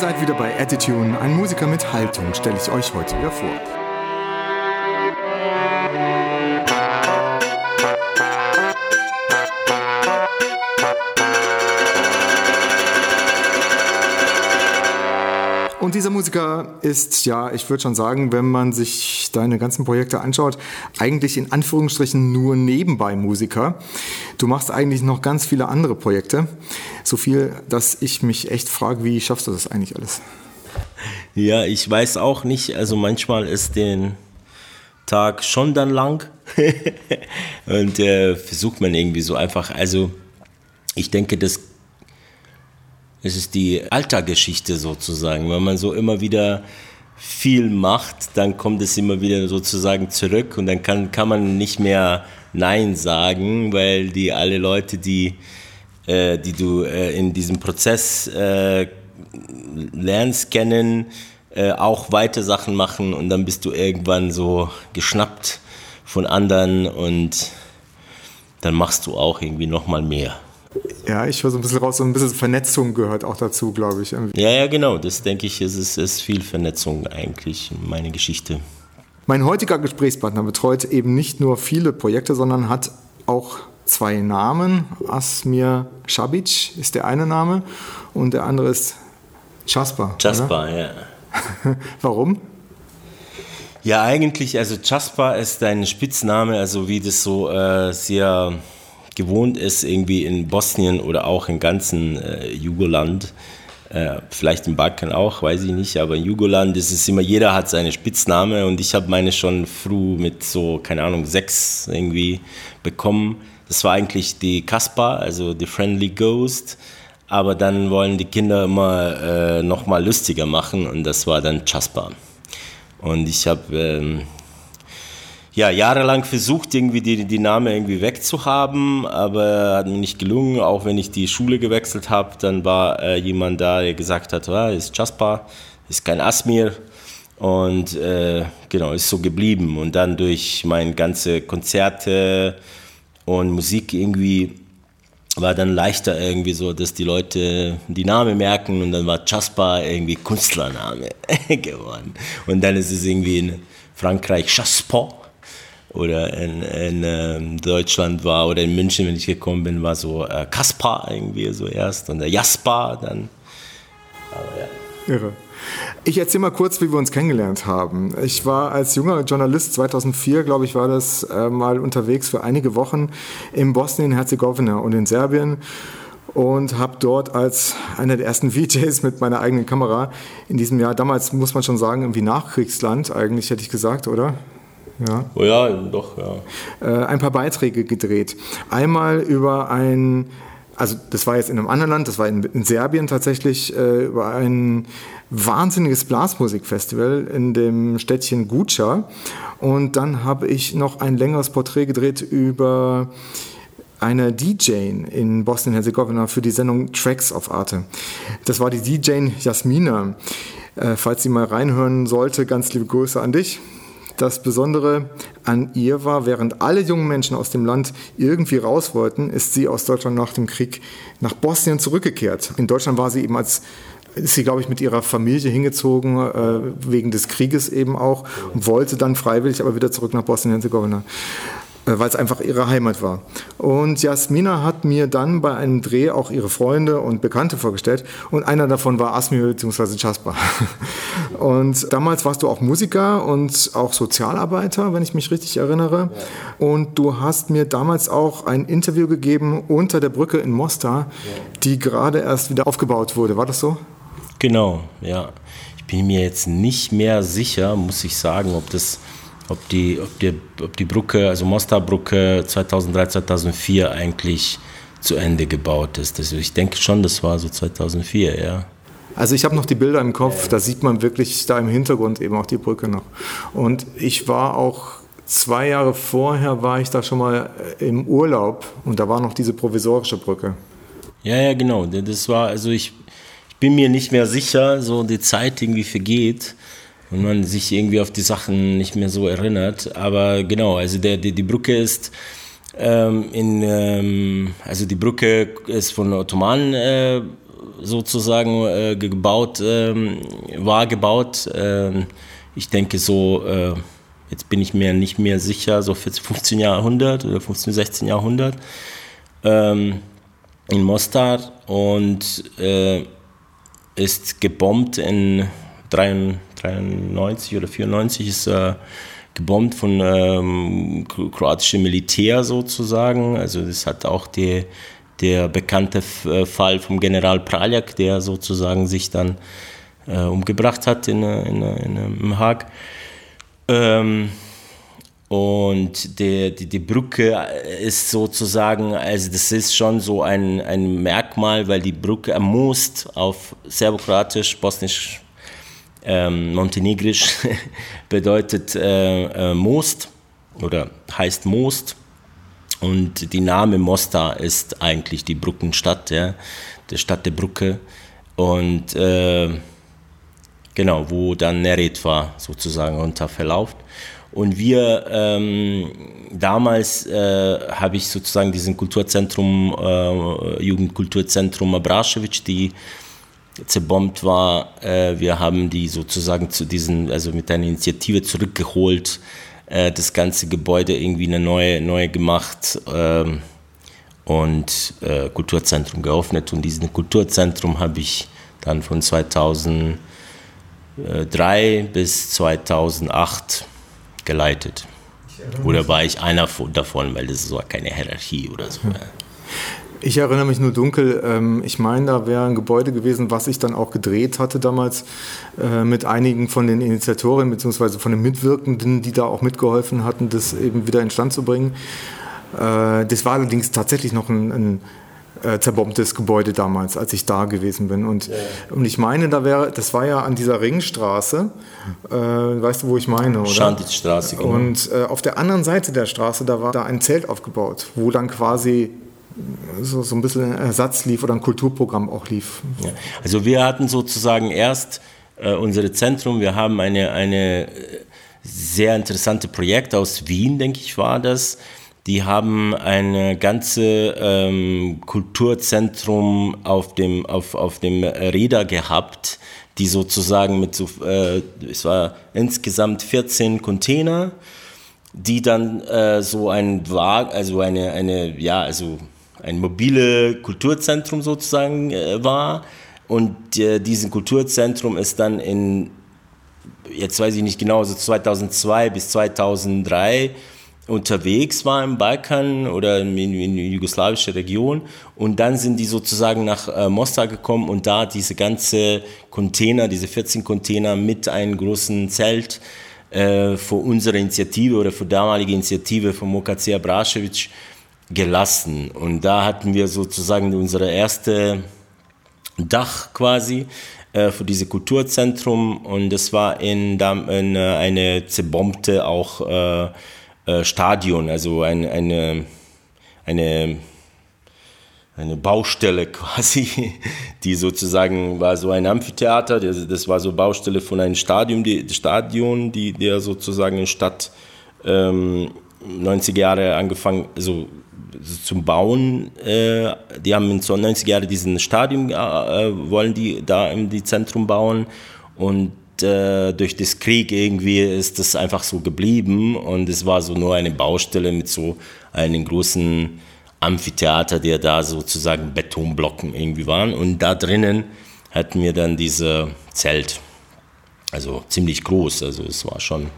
Ihr seid wieder bei Attitude, ein Musiker mit Haltung, stelle ich euch heute wieder vor. Und dieser Musiker ist, ja, ich würde schon sagen, wenn man sich deine ganzen Projekte anschaut, eigentlich in Anführungsstrichen nur nebenbei Musiker. Du machst eigentlich noch ganz viele andere Projekte. So viel, dass ich mich echt frage, wie schaffst du das eigentlich alles? Ja, ich weiß auch nicht. Also manchmal ist den Tag schon dann lang und äh, versucht man irgendwie so einfach. Also ich denke, das es ist die Alltagsgeschichte sozusagen. Wenn man so immer wieder viel macht, dann kommt es immer wieder sozusagen zurück und dann kann, kann man nicht mehr Nein sagen, weil die alle Leute, die, äh, die du äh, in diesem Prozess äh, lernst kennen, äh, auch weiter Sachen machen und dann bist du irgendwann so geschnappt von anderen und dann machst du auch irgendwie nochmal mehr. Ja, ich höre so ein bisschen raus, so ein bisschen Vernetzung gehört auch dazu, glaube ich. Ja, ja, genau. Das denke ich, ist, ist, ist viel Vernetzung eigentlich in meine Geschichte. Mein heutiger Gesprächspartner betreut eben nicht nur viele Projekte, sondern hat auch zwei Namen. Asmir Shabic ist der eine Name und der andere ist Jasper. Jasper, ja. Warum? Ja, eigentlich, also Jasper ist ein Spitzname, also wie das so äh, sehr gewohnt ist, irgendwie in Bosnien oder auch im ganzen äh, Jugoland, äh, vielleicht im Balkan auch, weiß ich nicht, aber in Jugoland ist es immer, jeder hat seine Spitzname und ich habe meine schon früh mit so, keine Ahnung, sechs irgendwie bekommen. Das war eigentlich die Kaspar, also die Friendly Ghost, aber dann wollen die Kinder immer äh, nochmal lustiger machen und das war dann Jasper. Und ich habe ähm, ja, jahrelang versucht, irgendwie die, die Namen irgendwie wegzuhaben, aber hat mir nicht gelungen. Auch wenn ich die Schule gewechselt habe, dann war äh, jemand da, der gesagt hat, ah, ist Jasper, ist kein Asmir. Und äh, genau, ist so geblieben. Und dann durch meine ganze Konzerte und Musik irgendwie war dann leichter irgendwie so, dass die Leute die Namen merken und dann war Jasper irgendwie Künstlername geworden. Und dann ist es irgendwie in Frankreich Jasper oder in, in ähm, Deutschland war oder in München, wenn ich gekommen bin, war so äh, Kaspar irgendwie so erst und der Jasper dann. Aber ja. Irre. Ich erzähle mal kurz, wie wir uns kennengelernt haben. Ich war als junger Journalist 2004, glaube ich, war das äh, mal unterwegs für einige Wochen in Bosnien-Herzegowina und in Serbien und habe dort als einer der ersten VJs mit meiner eigenen Kamera in diesem Jahr, damals muss man schon sagen, irgendwie Nachkriegsland eigentlich, hätte ich gesagt, oder? Ja. Oh ja, doch, ja. Äh, ein paar Beiträge gedreht. Einmal über ein, also das war jetzt in einem anderen Land, das war in, in Serbien tatsächlich, äh, über ein wahnsinniges Blasmusikfestival in dem Städtchen Guča. Und dann habe ich noch ein längeres Porträt gedreht über eine DJ in Bosnien-Herzegowina für die Sendung Tracks of Arte. Das war die DJ Jasmina. Äh, falls sie mal reinhören sollte, ganz liebe Grüße an dich. Das Besondere an ihr war, während alle jungen Menschen aus dem Land irgendwie raus wollten, ist sie aus Deutschland nach dem Krieg nach Bosnien zurückgekehrt. In Deutschland war sie eben als ist sie, glaube ich, mit ihrer Familie hingezogen, äh, wegen des Krieges eben auch, und wollte dann freiwillig aber wieder zurück nach Bosnien-Herzegowina. Äh, weil es einfach ihre Heimat war. Und Jasmina hat mir dann bei einem Dreh auch ihre Freunde und Bekannte vorgestellt und einer davon war Asmi bzw. Jasper. Und damals warst du auch Musiker und auch Sozialarbeiter, wenn ich mich richtig erinnere. Und du hast mir damals auch ein Interview gegeben unter der Brücke in Mostar, die gerade erst wieder aufgebaut wurde. War das so? Genau, ja. Ich bin mir jetzt nicht mehr sicher, muss ich sagen, ob das ob die, ob die, ob die Brücke, also Mostarbrücke 2003, 2004 eigentlich zu Ende gebaut ist. Also ich denke schon, das war so 2004, ja. Also ich habe noch die Bilder im Kopf, da sieht man wirklich da im Hintergrund eben auch die Brücke noch. Und ich war auch zwei Jahre vorher war ich da schon mal äh, im Urlaub und da war noch diese provisorische Brücke. Ja, ja, genau. Das war, also ich, ich bin mir nicht mehr sicher, so die Zeit irgendwie vergeht und man sich irgendwie auf die Sachen nicht mehr so erinnert. Aber genau, also der, die, die Brücke ist ähm, in, ähm, also die Brücke ist von Ottomanen äh, sozusagen äh, gebaut, ähm, war gebaut. Ähm, ich denke so, äh, jetzt bin ich mir nicht mehr sicher, so 15. Jahrhundert oder 15, 16 Jahrhundert ähm, in Mostar und äh, ist gebombt in 93 oder 94 ist äh, gebombt von ähm, kroatischem Militär sozusagen. Also das hat auch die, der bekannte äh, Fall vom General Praljak, der sozusagen sich dann äh, umgebracht hat in, in, in, im Haag. Ähm, und die, die, die Brücke ist sozusagen, also das ist schon so ein, ein Merkmal, weil die Brücke ermoost auf Serbokroatisch, Bosnisch, ähm, Montenegrisch bedeutet äh, äh, Most oder heißt Most. Und die Name Mostar ist eigentlich die Brückenstadt, ja, der Stadt der Brücke. Und äh, genau, wo dann Neretva sozusagen runter verlauft. Und wir, ähm, damals äh, habe ich sozusagen diesen Kulturzentrum, äh, Jugendkulturzentrum Abrašević, die zerbombt war. Äh, wir haben die sozusagen zu diesen, also mit einer Initiative zurückgeholt, äh, das ganze Gebäude irgendwie eine neue, neue gemacht ähm, und äh, Kulturzentrum geöffnet. Und diesen Kulturzentrum habe ich dann von 2003 bis 2008 geleitet. Oder war ich einer davon, weil das war keine Hierarchie oder so. Ich erinnere mich nur dunkel. Ähm, ich meine, da wäre ein Gebäude gewesen, was ich dann auch gedreht hatte damals äh, mit einigen von den Initiatoren bzw. von den Mitwirkenden, die da auch mitgeholfen hatten, das eben wieder instand zu bringen. Äh, das war allerdings tatsächlich noch ein, ein äh, zerbombtes Gebäude damals, als ich da gewesen bin. Und, ja. und ich meine, da wäre, das war ja an dieser Ringstraße, äh, weißt du, wo ich meine, oder? Schanditzstraße, genau. Und äh, auf der anderen Seite der Straße, da war da ein Zelt aufgebaut, wo dann quasi so, so ein bisschen Ersatz lief oder ein Kulturprogramm auch lief. Ja. Also wir hatten sozusagen erst äh, unser Zentrum, wir haben eine, eine sehr interessante Projekt aus Wien, denke ich, war das die haben ein ganze ähm, Kulturzentrum auf dem, auf, auf dem Räder gehabt, die sozusagen mit so, äh, es war insgesamt 14 Container, die dann äh, so ein Wagen, also eine, eine, ja, also ein mobile Kulturzentrum sozusagen äh, war. Und äh, dieses Kulturzentrum ist dann in, jetzt weiß ich nicht genau, so 2002 bis 2003 unterwegs war im Balkan oder in, in die jugoslawische Region und dann sind die sozusagen nach äh, Mostar gekommen und da diese ganze Container, diese 14 Container mit einem großen Zelt äh, für unsere Initiative oder für damalige Initiative von Mokacija Brašević gelassen. Und da hatten wir sozusagen unsere erste Dach quasi äh, für dieses Kulturzentrum. Und das war in, in äh, eine zerbombte auch äh, äh, Stadion, also ein, eine, eine, eine Baustelle quasi, die sozusagen war so ein Amphitheater, das, das war so Baustelle von einem Stadion, die, Stadion, die, der sozusagen in Stadt ähm, 90 Jahre angefangen, also zum Bauen. Äh, die haben in 90 Jahren diesen Stadion, äh, wollen die da im Zentrum bauen. Und äh, durch das Krieg irgendwie ist das einfach so geblieben. Und es war so nur eine Baustelle mit so einem großen Amphitheater, der da sozusagen Betonblocken irgendwie waren. Und da drinnen hatten wir dann diese Zelt, also ziemlich groß, also es war schon,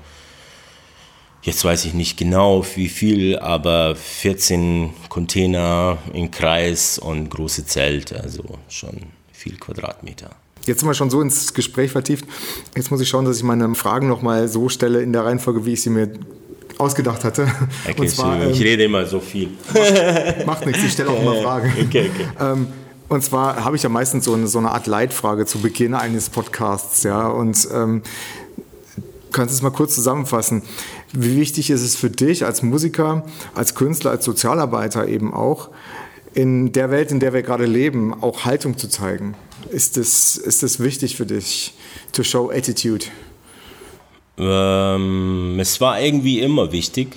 jetzt weiß ich nicht genau wie viel, aber 14 Container im Kreis und große Zelt, also schon viel Quadratmeter. Jetzt sind wir schon so ins Gespräch vertieft. Jetzt muss ich schauen, dass ich meine Fragen nochmal so stelle in der Reihenfolge, wie ich sie mir ausgedacht hatte. Okay, zwar, ich ähm, rede immer so viel. Macht, macht nichts, ich stelle auch immer Fragen. Okay, okay. Ähm, und zwar habe ich ja meistens so eine, so eine Art Leitfrage zu Beginn eines Podcasts. Ja? Und ähm, kannst du es mal kurz zusammenfassen. Wie wichtig ist es für dich als Musiker, als Künstler, als Sozialarbeiter eben auch, in der Welt, in der wir gerade leben, auch Haltung zu zeigen? Ist es ist das wichtig für dich, to show attitude? Ähm, es war irgendwie immer wichtig.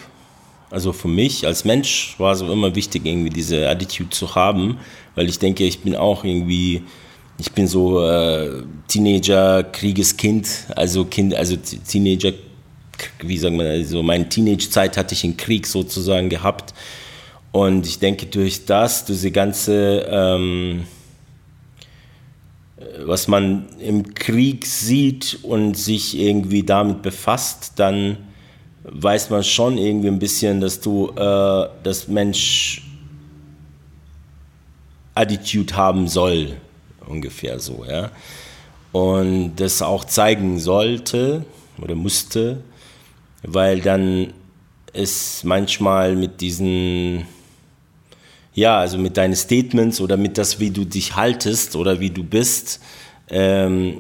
Also für mich als Mensch war es immer wichtig, irgendwie diese Attitude zu haben, weil ich denke, ich bin auch irgendwie ich bin so äh, Teenager, Kriegeskind, also Kind, also Teenager, wie sagen wir, also meine Teenage-Zeit hatte ich in Krieg sozusagen gehabt. Und ich denke, durch das, diese ganze, ähm, was man im Krieg sieht und sich irgendwie damit befasst, dann weiß man schon irgendwie ein bisschen, dass du äh, das Mensch Attitude haben soll, ungefähr so, ja. Und das auch zeigen sollte oder musste, weil dann es manchmal mit diesen, ja, also mit deinen Statements oder mit das, wie du dich haltest oder wie du bist, ähm,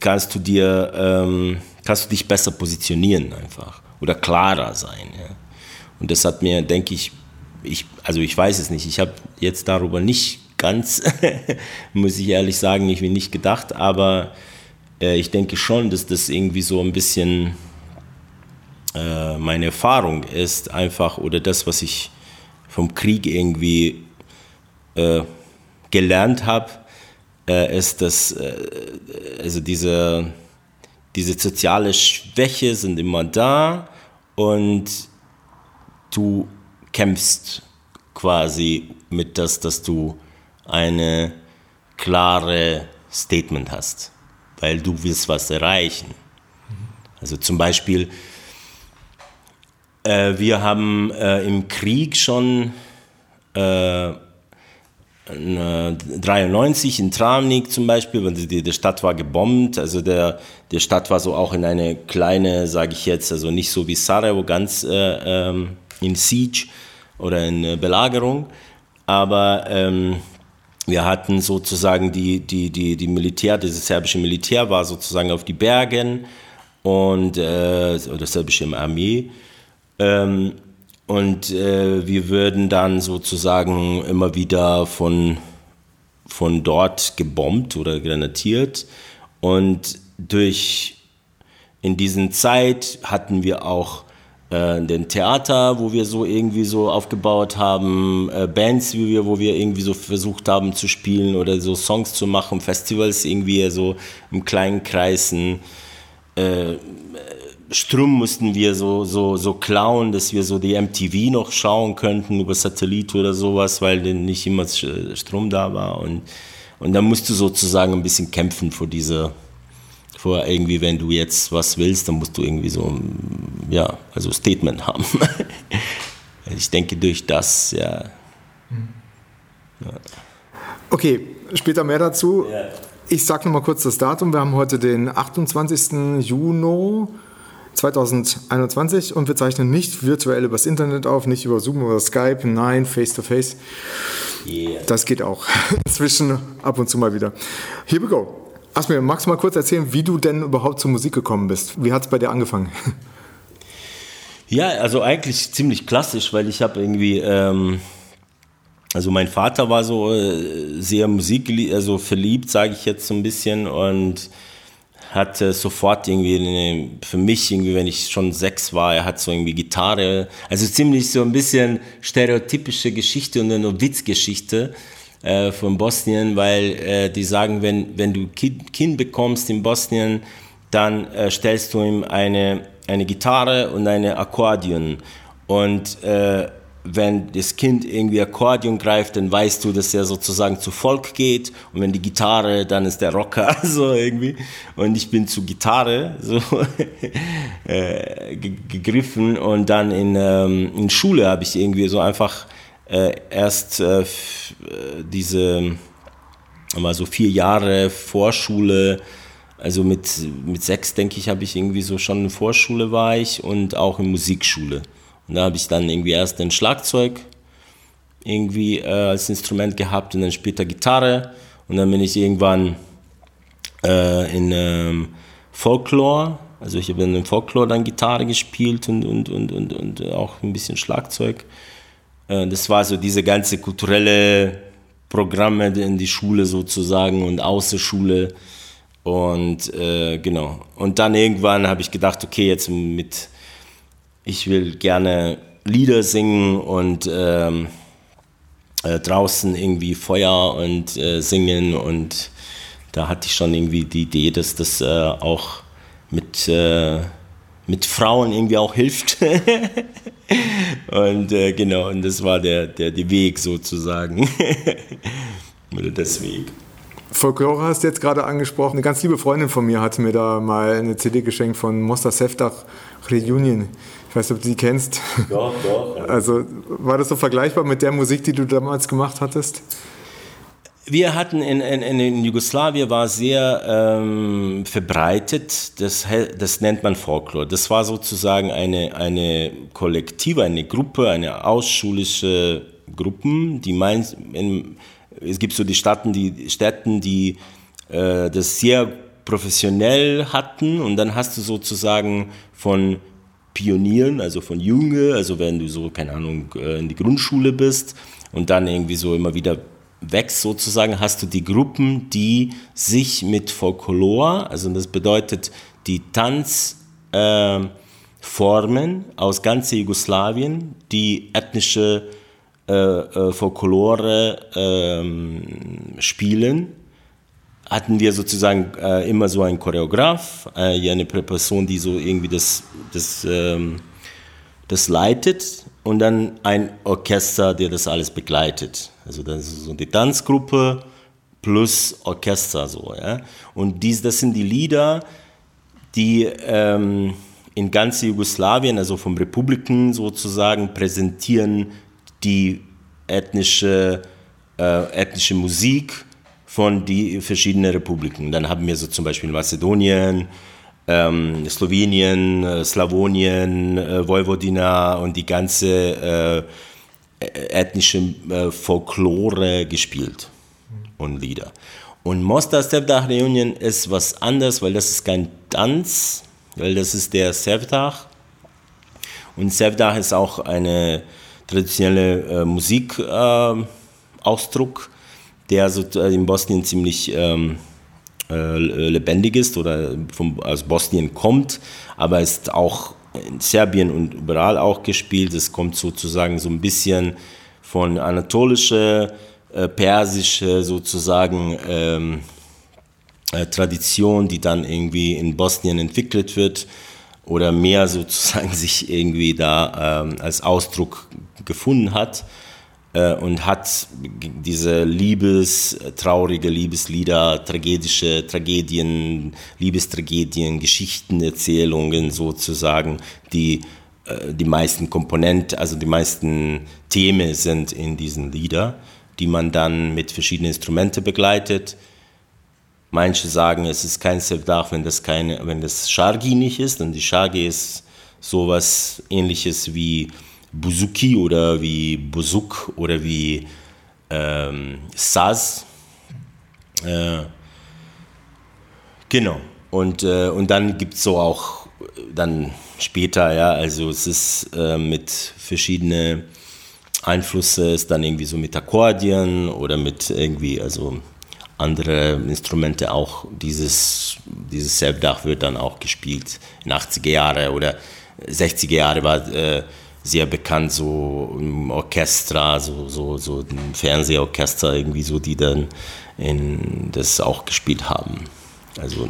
kannst du dir, ähm, kannst du dich besser positionieren einfach oder klarer sein. Ja. Und das hat mir, denke ich, ich, also ich weiß es nicht, ich habe jetzt darüber nicht ganz, muss ich ehrlich sagen, ich bin nicht gedacht, aber äh, ich denke schon, dass das irgendwie so ein bisschen äh, meine Erfahrung ist, einfach, oder das, was ich vom Krieg irgendwie äh, gelernt habe, äh, ist, dass äh, also diese, diese soziale Schwäche sind immer da und du kämpfst quasi mit das, dass du eine klare Statement hast, weil du willst was erreichen. Also zum Beispiel, äh, wir haben äh, im Krieg schon äh, 93 in Travnik zum Beispiel, weil die, die Stadt war gebombt, also der, der Stadt war so auch in eine kleine, sage ich jetzt, also nicht so wie Sarajevo, ganz äh, ähm, in Siege oder in äh, Belagerung, aber ähm, wir hatten sozusagen die, die, die, die Militär, dieses serbische Militär war sozusagen auf die Bergen und äh, oder serbische Armee. Ähm, und äh, wir würden dann sozusagen immer wieder von, von dort gebombt oder granatiert. Und durch in diesen Zeit hatten wir auch äh, den Theater, wo wir so irgendwie so aufgebaut haben, äh, Bands, wie wir, wo wir irgendwie so versucht haben zu spielen oder so Songs zu machen, Festivals irgendwie so im kleinen Kreisen. Äh, Strom mussten wir so, so, so klauen, dass wir so die MTV noch schauen könnten über Satellit oder sowas, weil denn nicht immer Strom da war. Und, und dann musst du sozusagen ein bisschen kämpfen vor dieser, vor irgendwie, wenn du jetzt was willst, dann musst du irgendwie so, ja, also Statement haben. ich denke durch das, ja. ja. Okay, später mehr dazu. Ja. Ich sage nochmal kurz das Datum. Wir haben heute den 28. Juni 2021 und wir zeichnen nicht virtuell übers Internet auf, nicht über Zoom oder Skype, nein, face to face. Yeah. Das geht auch. Zwischen ab und zu mal wieder. Here we go. Asmir, magst du mal kurz erzählen, wie du denn überhaupt zur Musik gekommen bist? Wie hat es bei dir angefangen? Ja, also eigentlich ziemlich klassisch, weil ich habe irgendwie, ähm, also mein Vater war so äh, sehr Musik, also verliebt, sage ich jetzt so ein bisschen und hat äh, sofort irgendwie eine, für mich irgendwie, wenn ich schon sechs war, er hat so irgendwie Gitarre, also ziemlich so ein bisschen stereotypische Geschichte und eine Witzgeschichte äh, von Bosnien, weil äh, die sagen, wenn, wenn du kind, kind bekommst in Bosnien, dann äh, stellst du ihm eine, eine Gitarre und eine Akkordeon. Und äh, wenn das Kind irgendwie Akkordeon greift, dann weißt du, dass er sozusagen zu Volk geht. Und wenn die Gitarre, dann ist der Rocker so irgendwie. Und ich bin zu Gitarre so äh, gegriffen. Und dann in, ähm, in Schule habe ich irgendwie so einfach äh, erst äh, diese mal so vier Jahre Vorschule also mit, mit sechs, denke ich, habe ich irgendwie so schon in Vorschule war ich und auch in Musikschule. Und da habe ich dann irgendwie erst ein Schlagzeug irgendwie äh, als Instrument gehabt und dann später Gitarre. Und dann bin ich irgendwann äh, in ähm, Folklore, also ich habe in Folklore dann Gitarre gespielt und, und, und, und, und auch ein bisschen Schlagzeug. Äh, das war so diese ganze kulturelle Programme in die Schule sozusagen und Außerschule. Und äh, genau. Und dann irgendwann habe ich gedacht, okay, jetzt mit ich will gerne Lieder singen und ähm, äh, draußen irgendwie Feuer und äh, singen und da hatte ich schon irgendwie die Idee, dass das äh, auch mit, äh, mit Frauen irgendwie auch hilft. und äh, genau, und das war der, der, der Weg sozusagen. Oder das Weg. Folklore hast du jetzt gerade angesprochen. Eine ganz liebe Freundin von mir hat mir da mal eine CD geschenkt von Mosta Seftach Reunion. Ich weiß nicht, ob du die kennst. Doch, doch. Also war das so vergleichbar mit der Musik, die du damals gemacht hattest? Wir hatten in, in, in Jugoslawien war sehr ähm, verbreitet, das, das nennt man Folklore. Das war sozusagen eine, eine Kollektive, eine Gruppe, eine ausschulische Gruppen, die meint, in, es gibt so die Städten, die, Städten, die äh, das sehr professionell hatten und dann hast du sozusagen von Pionieren, also von Junge, also wenn du so, keine Ahnung, äh, in die Grundschule bist und dann irgendwie so immer wieder wächst sozusagen, hast du die Gruppen, die sich mit Folklore, also das bedeutet die Tanzformen äh, aus ganz Jugoslawien, die ethnische äh, äh, Folklore äh, spielen, hatten wir sozusagen äh, immer so einen Choreograf, äh, eine Person, die so irgendwie das, das, ähm, das leitet und dann ein Orchester, der das alles begleitet. Also das ist so die Tanzgruppe plus Orchester so. Ja? Und dies, das sind die Lieder, die ähm, in ganz Jugoslawien, also vom Republiken sozusagen, präsentieren die ethnische, äh, ethnische Musik von die verschiedenen Republiken. Dann haben wir so zum Beispiel Mazedonien, ähm, Slowenien, äh, Slawonien, äh, Vojvodina und die ganze äh, ethnische äh, Folklore gespielt und Lieder. Und Mostar Sevdah Reunion ist was anderes, weil das ist kein Tanz, weil das ist der Sevdah. Und Sevdah ist auch eine traditionelle äh, Musikausdruck, der so äh, in Bosnien ziemlich ähm, äh, lebendig ist oder vom, aus Bosnien kommt, aber ist auch in Serbien und überall auch gespielt. Es kommt sozusagen so ein bisschen von anatolische, äh, persische sozusagen ähm, äh, Tradition, die dann irgendwie in Bosnien entwickelt wird oder mehr sozusagen sich irgendwie da ähm, als Ausdruck gefunden hat und hat diese Liebes, traurige Liebeslieder, tragedische Tragedien, Liebestragedien, Geschichtenerzählungen sozusagen, die äh, die meisten Komponenten, also die meisten Themen sind in diesen Liedern, die man dann mit verschiedenen Instrumenten begleitet. Manche sagen, es ist kein Sevdach, wenn das keine, wenn das Shargi nicht ist. Und die Shargi ist sowas ähnliches wie Buzuki oder wie Buzuk oder wie ähm, Saz. Äh, genau. Und, äh, und dann gibt es so auch dann später, ja, also es ist äh, mit verschiedenen Einflüsse, ist dann irgendwie so mit Akkordeon oder mit irgendwie, also andere Instrumente auch, dieses, dieses Selbdach wird dann auch gespielt in 80er Jahre oder 60er Jahre war äh, sehr bekannt, so im Orchester, so, so, so ein Fernsehorchester irgendwie so, die dann in, das auch gespielt haben. Also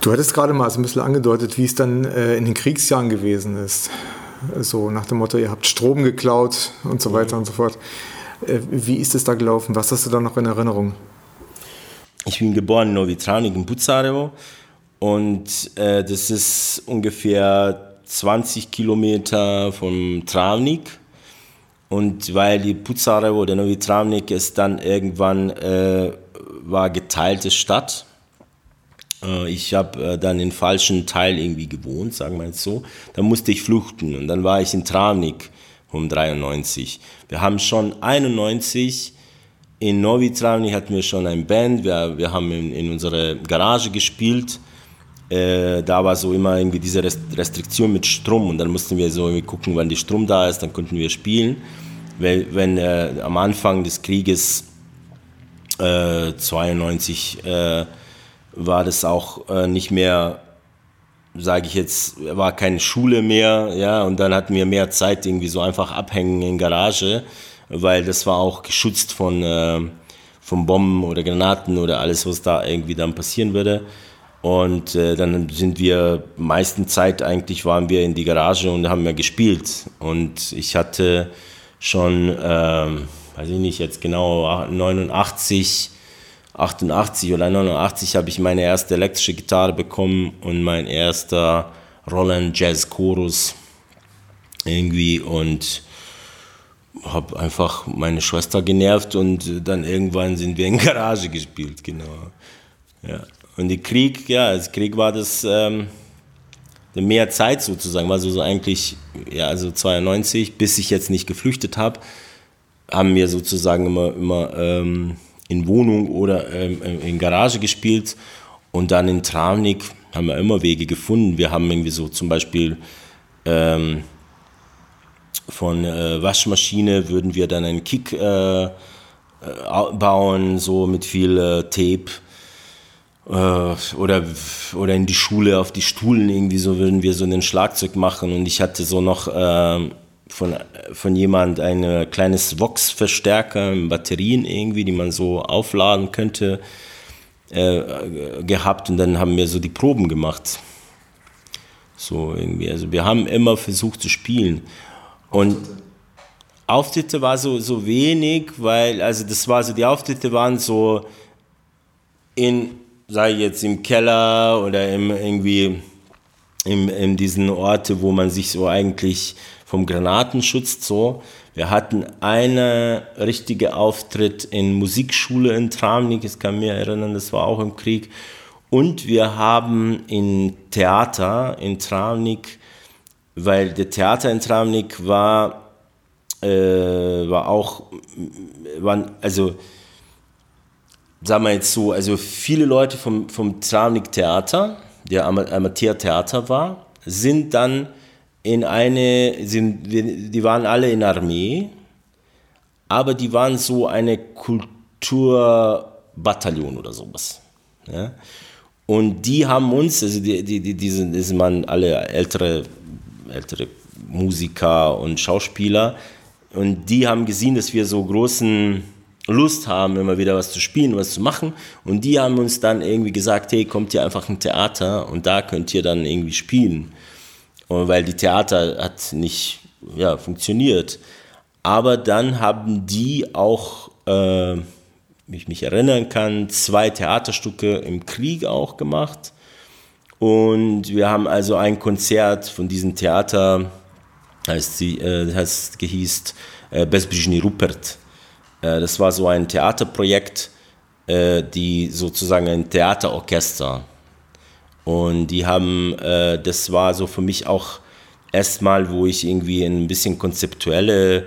Du hattest gerade mal so ein bisschen angedeutet, wie es dann äh, in den Kriegsjahren gewesen ist. So nach dem Motto, ihr habt Strom geklaut und so weiter und so fort. Äh, wie ist es da gelaufen? Was hast du da noch in Erinnerung? Ich bin geboren in Novi Travnik in Bucarevo und äh, das ist ungefähr 20 Kilometer vom Travnik. Und weil die Puzarevo oder Novi Travnik ist dann irgendwann äh, war geteilte Stadt. Äh, ich habe äh, dann in falschen Teil irgendwie gewohnt, sagen wir jetzt so. Dann musste ich flüchten und dann war ich in Travnik um 93. Wir haben schon 91 in Novi Travnik hatten wir schon ein Band. Wir, wir haben in, in unserer Garage gespielt äh, da war so immer irgendwie diese Restriktion mit Strom und dann mussten wir so gucken, wann die Strom da ist, dann konnten wir spielen. Weil, wenn äh, am Anfang des Krieges äh, 92 äh, war das auch äh, nicht mehr, sage ich jetzt, war keine Schule mehr, ja, und dann hatten wir mehr Zeit irgendwie so einfach abhängen in Garage weil das war auch geschützt von, von Bomben oder Granaten oder alles, was da irgendwie dann passieren würde. Und äh, dann sind wir, meisten Zeit eigentlich waren wir in die Garage und haben ja gespielt. Und ich hatte schon, äh, weiß ich nicht jetzt genau, 89, 88 oder 89 habe ich meine erste elektrische Gitarre bekommen und mein erster Roland Jazz Chorus irgendwie und habe einfach meine Schwester genervt und dann irgendwann sind wir in Garage gespielt, genau. Ja. Und der Krieg, ja, das Krieg war das ähm, mehr Zeit sozusagen, war so, so eigentlich, ja, also 92, bis ich jetzt nicht geflüchtet habe, haben wir sozusagen immer, immer ähm, in Wohnung oder ähm, in Garage gespielt und dann in Travnik haben wir immer Wege gefunden. Wir haben irgendwie so zum Beispiel ähm, von äh, Waschmaschine würden wir dann einen Kick äh, äh bauen, so mit viel äh, Tape äh, oder, oder in die Schule auf die Stuhlen irgendwie so würden wir so einen Schlagzeug machen. Und ich hatte so noch äh, von, von jemand ein kleines Vox-Verstärker in Batterien irgendwie, die man so aufladen könnte, äh, gehabt. Und dann haben wir so die Proben gemacht. So irgendwie, also wir haben immer versucht zu spielen. Und Auftritte war so, so wenig, weil, also das war so, die Auftritte waren so in sei jetzt im Keller oder im, irgendwie in, in diesen Orte, wo man sich so eigentlich vom Granaten schützt, so. Wir hatten einen richtigen Auftritt in Musikschule in Tramnik, ich kann mich erinnern, das war auch im Krieg. Und wir haben in Theater in Tramnik, weil der Theater in Tramnik war, äh, war auch, war, also sagen wir jetzt so, also viele Leute vom, vom Travnik Theater, der Amateurtheater war, sind dann in eine, sind, die waren alle in Armee, aber die waren so eine Kulturbataillon oder sowas. Ja? Und die haben uns, also die, die, die, die sind, das waren alle ältere, ältere Musiker und Schauspieler, und die haben gesehen, dass wir so großen Lust haben, immer wieder was zu spielen, was zu machen. Und die haben uns dann irgendwie gesagt, hey, kommt hier einfach ein Theater und da könnt ihr dann irgendwie spielen. Und weil die Theater hat nicht ja, funktioniert. Aber dann haben die auch, äh, wie ich mich erinnern kann, zwei Theaterstücke im Krieg auch gemacht. Und wir haben also ein Konzert von diesem Theater, heißt sie, äh, heißt gehieß äh, Bezbrizhny Rupert das war so ein Theaterprojekt, äh, die sozusagen ein Theaterorchester. Und die haben, äh, das war so für mich auch erstmal, wo ich irgendwie ein bisschen konzeptuelle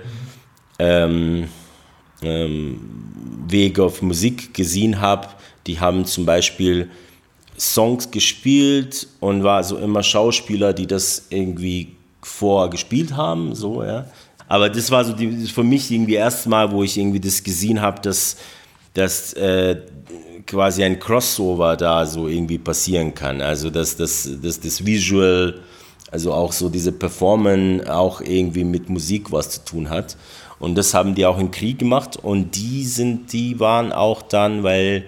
ähm, ähm, Wege auf Musik gesehen habe. Die haben zum Beispiel Songs gespielt und war so immer Schauspieler, die das irgendwie vorgespielt haben, so, ja. Aber das war so die, für mich irgendwie erstmal, wo ich irgendwie das gesehen habe, dass, dass äh, quasi ein Crossover da so irgendwie passieren kann. Also dass, dass, dass das Visual, also auch so diese Performance auch irgendwie mit Musik was zu tun hat. Und das haben die auch im Krieg gemacht und die sind, die waren auch dann, weil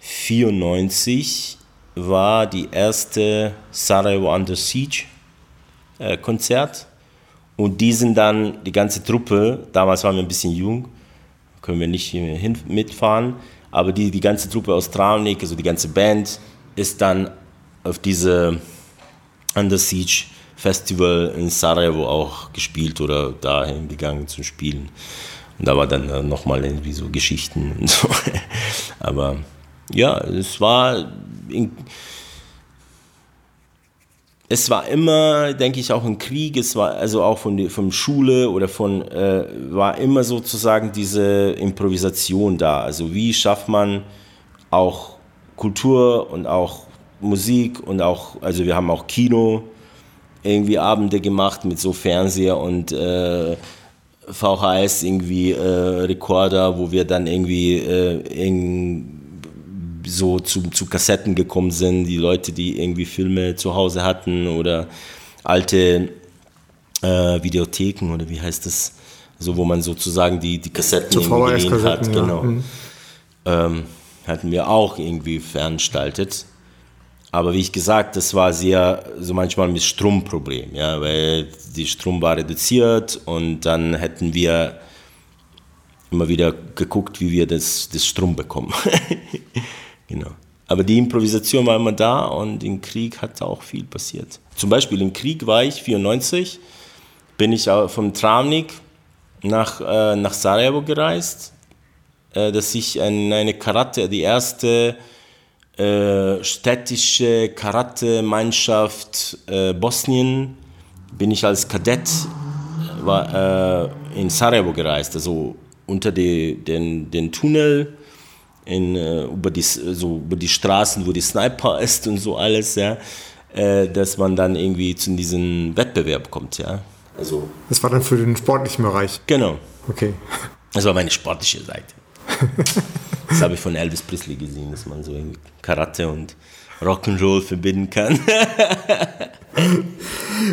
94 war die erste Sarajevo Under Siege äh, Konzert und die sind dann, die ganze Truppe, damals waren wir ein bisschen jung, können wir nicht hin mitfahren, aber die, die ganze Truppe aus Travnik, also die ganze Band, ist dann auf diese Under Siege Festival in Sarajevo auch gespielt oder dahin gegangen zum Spielen. Und da war dann äh, nochmal irgendwie so Geschichten und so. Aber ja, es war es war immer, denke ich, auch im Krieg, es war also auch von, von Schule oder von, äh, war immer sozusagen diese Improvisation da. Also wie schafft man auch Kultur und auch Musik und auch, also wir haben auch Kino, irgendwie Abende gemacht mit so Fernseher und äh, VHS irgendwie äh, Rekorder, wo wir dann irgendwie äh, in so zu, zu Kassetten gekommen sind, die Leute, die irgendwie Filme zu Hause hatten oder alte äh, Videotheken oder wie heißt das? so wo man sozusagen die, die Kassetten irgendwie gesehen hat, ja. genau. Mhm. Ähm, hatten wir auch irgendwie veranstaltet. Aber wie ich gesagt, das war sehr, so manchmal mit Stromproblem, ja, weil die Strom war reduziert und dann hätten wir immer wieder geguckt, wie wir das, das Strom bekommen. genau. Aber die Improvisation war immer da und im Krieg hat auch viel passiert. Zum Beispiel im Krieg war ich 94, bin ich vom Travnik nach, äh, nach Sarajevo gereist, äh, dass ich in eine Karate, die erste äh, städtische Karate-Mannschaft äh, Bosnien, bin ich als Kadett äh, war, äh, in Sarajevo gereist, also unter die, den, den Tunnel in, äh, über, die, so über die Straßen, wo die Sniper ist und so alles, ja, äh, dass man dann irgendwie zu diesem Wettbewerb kommt, ja. Also, das war dann für den sportlichen Bereich? Genau. Okay. Das war meine sportliche Seite. das habe ich von Elvis Presley gesehen, dass man so Karate und Rock'n'Roll verbinden kann.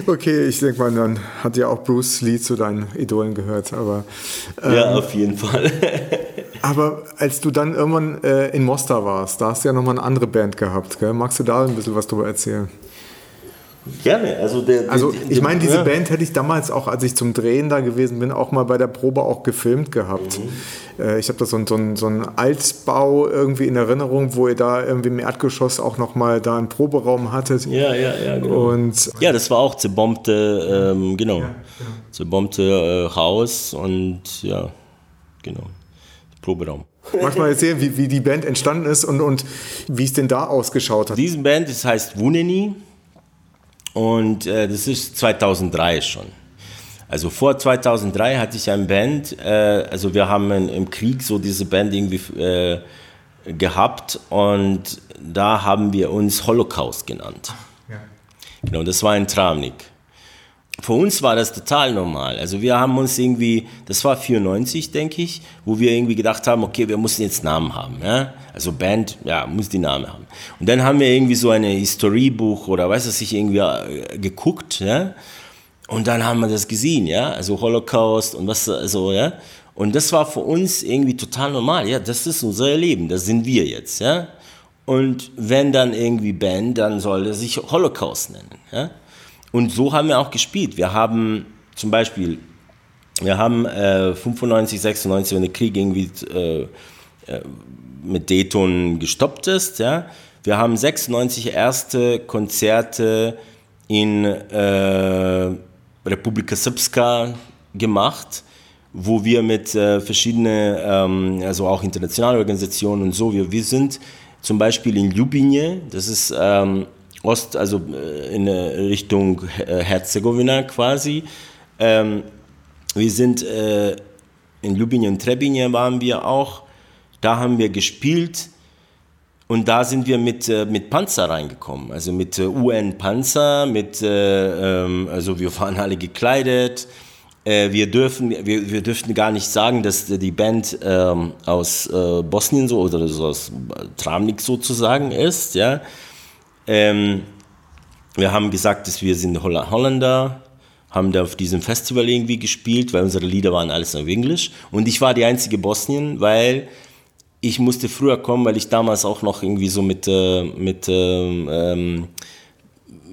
okay, ich denke mal, dann hat ja auch Bruce Lee zu deinen Idolen gehört, aber. Ähm, ja, auf jeden Fall. aber als du dann irgendwann äh, in Mostar warst, da hast du ja nochmal eine andere Band gehabt, gell? Magst du da ein bisschen was drüber erzählen? Gerne. Also, der, also ich meine, diese ja. Band hätte ich damals auch, als ich zum Drehen da gewesen bin, auch mal bei der Probe auch gefilmt gehabt. Mhm. Äh, ich habe da so, so, so einen Altbau irgendwie in Erinnerung, wo ihr da irgendwie im Erdgeschoss auch noch mal da einen Proberaum hattet. Ja, ja, ja, genau. Und, ja, das war auch zerbombte, ähm, genau, ja, ja. zerbombte äh, Haus und ja, genau, Proberaum. Magst mal erzählen, wie, wie die Band entstanden ist und, und wie es denn da ausgeschaut hat? Diese Band, das heißt Wuneni. Und äh, das ist 2003 schon. Also vor 2003 hatte ich eine Band, äh, also wir haben im Krieg so diese Band irgendwie äh, gehabt und da haben wir uns Holocaust genannt. Ja. Genau, das war ein Tramnik für uns war das total normal. Also wir haben uns irgendwie, das war 94, denke ich, wo wir irgendwie gedacht haben, okay, wir müssen jetzt Namen haben. Ja? Also Band, ja, muss die Namen haben. Und dann haben wir irgendwie so ein Historiebuch oder weiß was ich irgendwie äh, geguckt, ja. Und dann haben wir das gesehen, ja, also Holocaust und was so, also, ja. Und das war für uns irgendwie total normal, ja, das ist unser Leben, das sind wir jetzt, ja. Und wenn dann irgendwie Band, dann soll er sich Holocaust nennen, ja. Und so haben wir auch gespielt. Wir haben zum Beispiel, wir haben äh, 95, 96, wenn der Krieg irgendwie äh, äh, mit Dayton gestoppt ist, ja, wir haben 96 erste Konzerte in äh, Republika Srpska gemacht, wo wir mit äh, verschiedenen, ähm, also auch internationalen Organisationen und so, wir, wir sind zum Beispiel in Ljubinje, das ist ähm, Ost, also äh, in Richtung äh, Herzegowina quasi. Ähm, wir sind äh, in Ljubinje und Trebinje waren wir auch. Da haben wir gespielt und da sind wir mit, äh, mit Panzer reingekommen. Also mit äh, UN-Panzer, mit, äh, ähm, also wir waren alle gekleidet. wir, dürfen, wir, wir dürften gar nicht sagen, dass die Band ähm, aus Bosnien so oder so aus Tramnik sozusagen ist. Ja ähm, wir haben gesagt, dass wir sind Holländer, haben da auf diesem Festival irgendwie gespielt, weil unsere Lieder waren alles auf Englisch. Und ich war die einzige Bosnien, weil ich musste früher kommen, weil ich damals auch noch irgendwie so mit, äh, mit ähm, ähm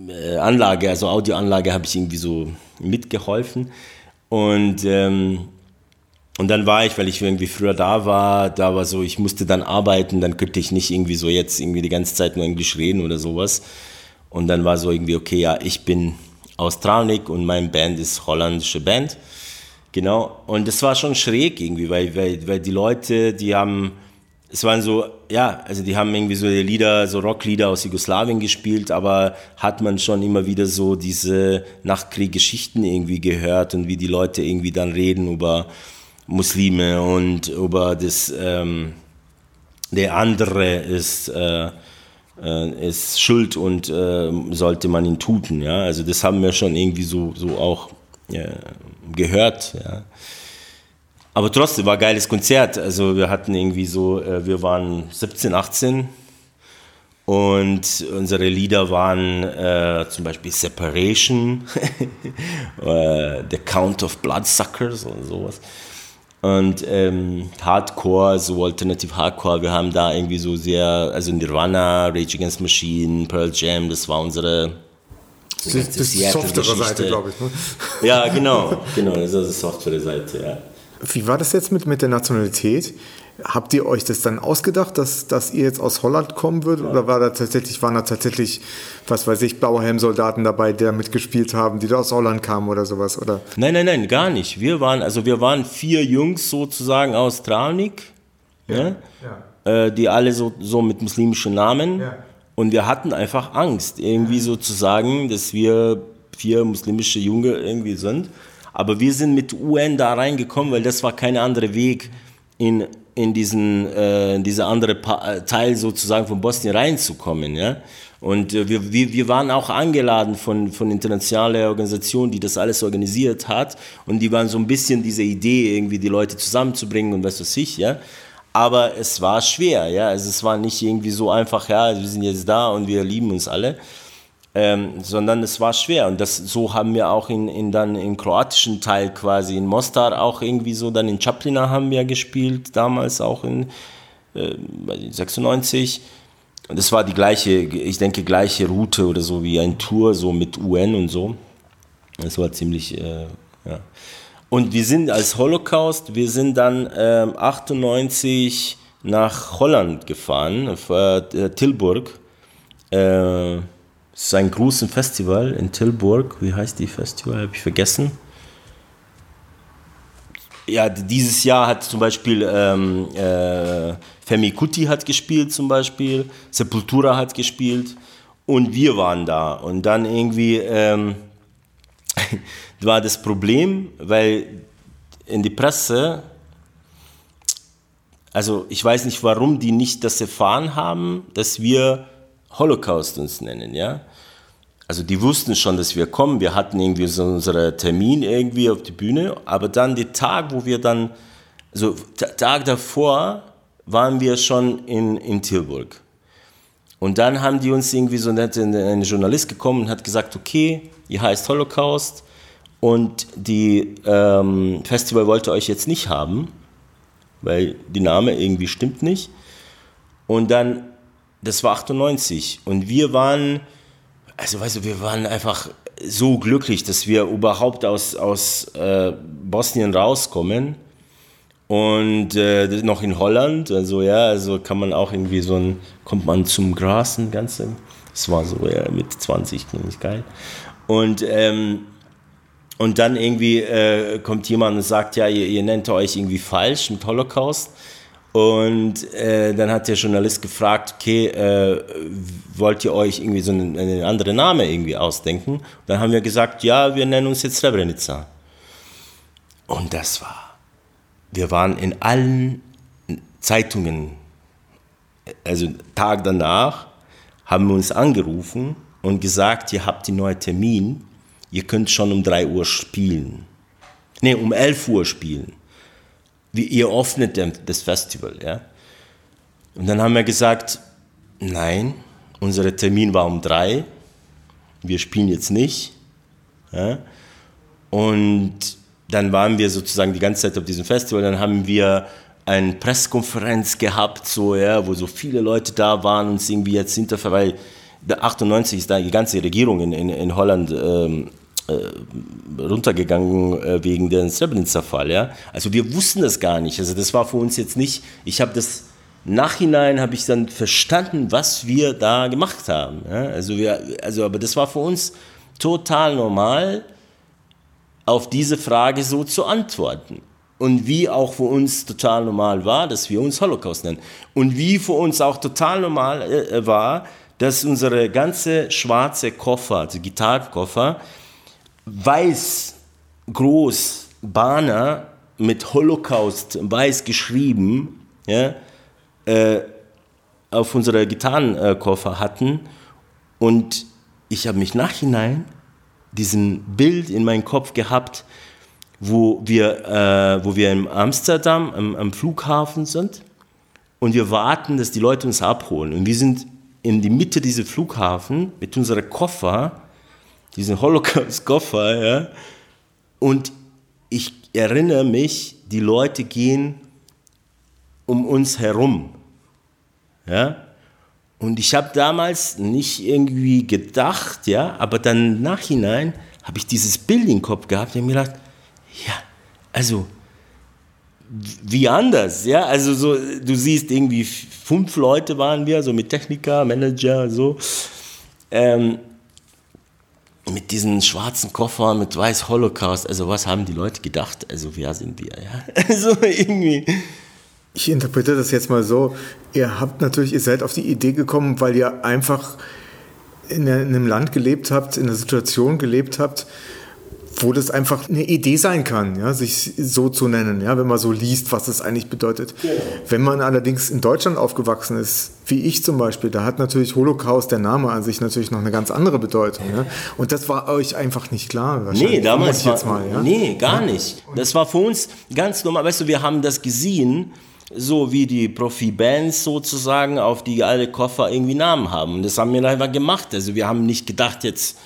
äh, Anlage, also Audioanlage habe ich irgendwie so mitgeholfen. Und ähm, und dann war ich, weil ich irgendwie früher da war, da war so, ich musste dann arbeiten, dann könnte ich nicht irgendwie so jetzt irgendwie die ganze Zeit nur Englisch reden oder sowas. Und dann war so irgendwie, okay, ja, ich bin Australik und mein Band ist holländische Band. Genau. Und das war schon schräg irgendwie, weil, weil, weil die Leute, die haben, es waren so, ja, also die haben irgendwie so Lieder, so Rocklieder aus Jugoslawien gespielt, aber hat man schon immer wieder so diese Nachkriegsgeschichten irgendwie gehört und wie die Leute irgendwie dann reden über Muslime und über das, ähm, der andere ist, äh, äh, ist schuld und äh, sollte man ihn tuten. Ja? Also das haben wir schon irgendwie so, so auch gehört. Ja? Aber trotzdem war ein geiles Konzert. Also wir hatten irgendwie so, äh, wir waren 17, 18 Und unsere Lieder waren äh, zum Beispiel Separation, äh, The Count of Bloodsuckers und sowas. Und ähm, Hardcore, so Alternative Hardcore, wir haben da irgendwie so sehr, also Nirvana, Rage Against Machine, Pearl Jam, das war unsere das, das ist die softere Seite, glaube ich. Ne? Ja, genau, genau, das ist die softere Seite, ja. Wie war das jetzt mit, mit der Nationalität? Habt ihr euch das dann ausgedacht, dass, dass ihr jetzt aus Holland kommen würdet? Oder war da tatsächlich, waren da tatsächlich, was weiß ich, blaue Helmsoldaten dabei, die da mitgespielt haben, die da aus Holland kamen oder sowas? Oder? Nein, nein, nein, gar nicht. Wir waren, also wir waren vier Jungs sozusagen aus Travnik, ja. ja. Äh, die alle so, so mit muslimischen Namen. Ja. Und wir hatten einfach Angst, irgendwie sozusagen, dass wir vier muslimische Junge irgendwie sind. Aber wir sind mit UN da reingekommen, weil das war kein anderer Weg in in diesen äh, diese andere pa äh, Teil sozusagen von Bosnien reinzukommen, ja. Und äh, wir, wir, wir waren auch angeladen von, von internationaler Organisation, die das alles organisiert hat. Und die waren so ein bisschen diese Idee, irgendwie die Leute zusammenzubringen und was weiß ich, ja. Aber es war schwer, ja. Also es war nicht irgendwie so einfach, ja, wir sind jetzt da und wir lieben uns alle ähm, sondern es war schwer. Und das, so haben wir auch in, in dann im kroatischen Teil quasi in Mostar auch irgendwie so, dann in Čapljina haben wir gespielt, damals auch in äh, 96. Und das war die gleiche, ich denke, gleiche Route oder so wie ein Tour, so mit UN und so. Das war ziemlich, äh, ja. Und wir sind als Holocaust, wir sind dann äh, 98 nach Holland gefahren, auf äh, Tilburg. Äh, es ist ein großes Festival in Tilburg. Wie heißt die Festival? Habe ich vergessen. Ja, dieses Jahr hat zum Beispiel ähm, äh, Femi Kuti hat gespielt zum Beispiel, Sepultura hat gespielt und wir waren da. Und dann irgendwie ähm, war das Problem, weil in die Presse, also ich weiß nicht, warum die nicht das erfahren haben, dass wir Holocaust uns nennen, ja. Also die wussten schon, dass wir kommen. Wir hatten irgendwie so unseren Termin irgendwie auf die Bühne, aber dann der Tag, wo wir dann, also Tag davor waren wir schon in, in Tilburg. Und dann haben die uns irgendwie so ein Journalist gekommen und hat gesagt, okay, ihr heißt Holocaust und die ähm, Festival wollte euch jetzt nicht haben, weil die Name irgendwie stimmt nicht. Und dann das war 98 und wir waren, also weißt du, wir waren einfach so glücklich, dass wir überhaupt aus, aus äh, Bosnien rauskommen und äh, noch in Holland, also ja, also kann man auch irgendwie so ein, kommt man zum Gras ein ganze, das war so ja, mit 20, ziemlich geil. Und ähm, und dann irgendwie äh, kommt jemand und sagt, ja, ihr, ihr nennt euch irgendwie falsch mit Holocaust. Und äh, dann hat der Journalist gefragt, okay, äh, wollt ihr euch irgendwie so einen, einen, anderen Namen irgendwie ausdenken? Und dann haben wir gesagt, ja, wir nennen uns jetzt Srebrenica. Und das war, wir waren in allen Zeitungen, also Tag danach, haben wir uns angerufen und gesagt, ihr habt den neuen Termin, ihr könnt schon um 3 Uhr spielen. Nee, um 11 Uhr spielen wie ihr öffnet das Festival. Ja? Und dann haben wir gesagt, nein, unser Termin war um drei, wir spielen jetzt nicht. Ja? Und dann waren wir sozusagen die ganze Zeit auf diesem Festival, dann haben wir eine Pressekonferenz gehabt, so, ja, wo so viele Leute da waren und irgendwie jetzt hinter, weil 98 ist da die ganze Regierung in, in, in Holland ähm, äh, runtergegangen äh, wegen der Srebrenica-Fall. Ja? Also wir wussten das gar nicht. Also das war für uns jetzt nicht, ich habe das Nachhinein habe ich dann verstanden, was wir da gemacht haben. Ja? Also, wir, also, aber das war für uns total normal, auf diese Frage so zu antworten. Und wie auch für uns total normal war, dass wir uns Holocaust nennen. Und wie für uns auch total normal äh, war, dass unsere ganze schwarze Koffer, also Gitarrenkoffer, weiß groß Banner mit Holocaust weiß geschrieben, ja, äh, auf unserer Gitarrenkoffer hatten. Und ich habe mich nachhinein diesen Bild in meinem Kopf gehabt, wo wir, äh, wo wir in Amsterdam am, am, Flughafen sind und wir warten, dass die Leute uns abholen. Und wir sind in die Mitte dieses Flughafen mit unserem Koffer, diesen Holocaust-Koffer, ja, und ich erinnere mich, die Leute gehen um uns herum, ja, und ich habe damals nicht irgendwie gedacht, ja, aber dann Nachhinein habe ich dieses Bild im Kopf gehabt und mir gedacht, ja, also wie anders, ja, also so, du siehst irgendwie fünf Leute waren wir, so mit Techniker, Manager, so, ähm, mit diesen schwarzen Koffern, mit weiß Holocaust, also was haben die Leute gedacht, also wer sind wir, ja, also irgendwie. Ich interpretiere das jetzt mal so, ihr habt natürlich, ihr seid auf die Idee gekommen, weil ihr einfach in einem Land gelebt habt, in einer Situation gelebt habt, wo das einfach eine Idee sein kann, ja, sich so zu nennen, ja, wenn man so liest, was das eigentlich bedeutet. Ja. Wenn man allerdings in Deutschland aufgewachsen ist, wie ich zum Beispiel, da hat natürlich Holocaust, der Name an sich natürlich noch eine ganz andere Bedeutung. Ja. Und das war euch einfach nicht klar. Nee, damals war, jetzt mal, ja? nee, gar nicht. Das war für uns ganz normal. Weißt du, wir haben das gesehen, so wie die Profi-Bands sozusagen, auf die alle Koffer irgendwie Namen haben. Und das haben wir einfach gemacht. Also wir haben nicht gedacht jetzt,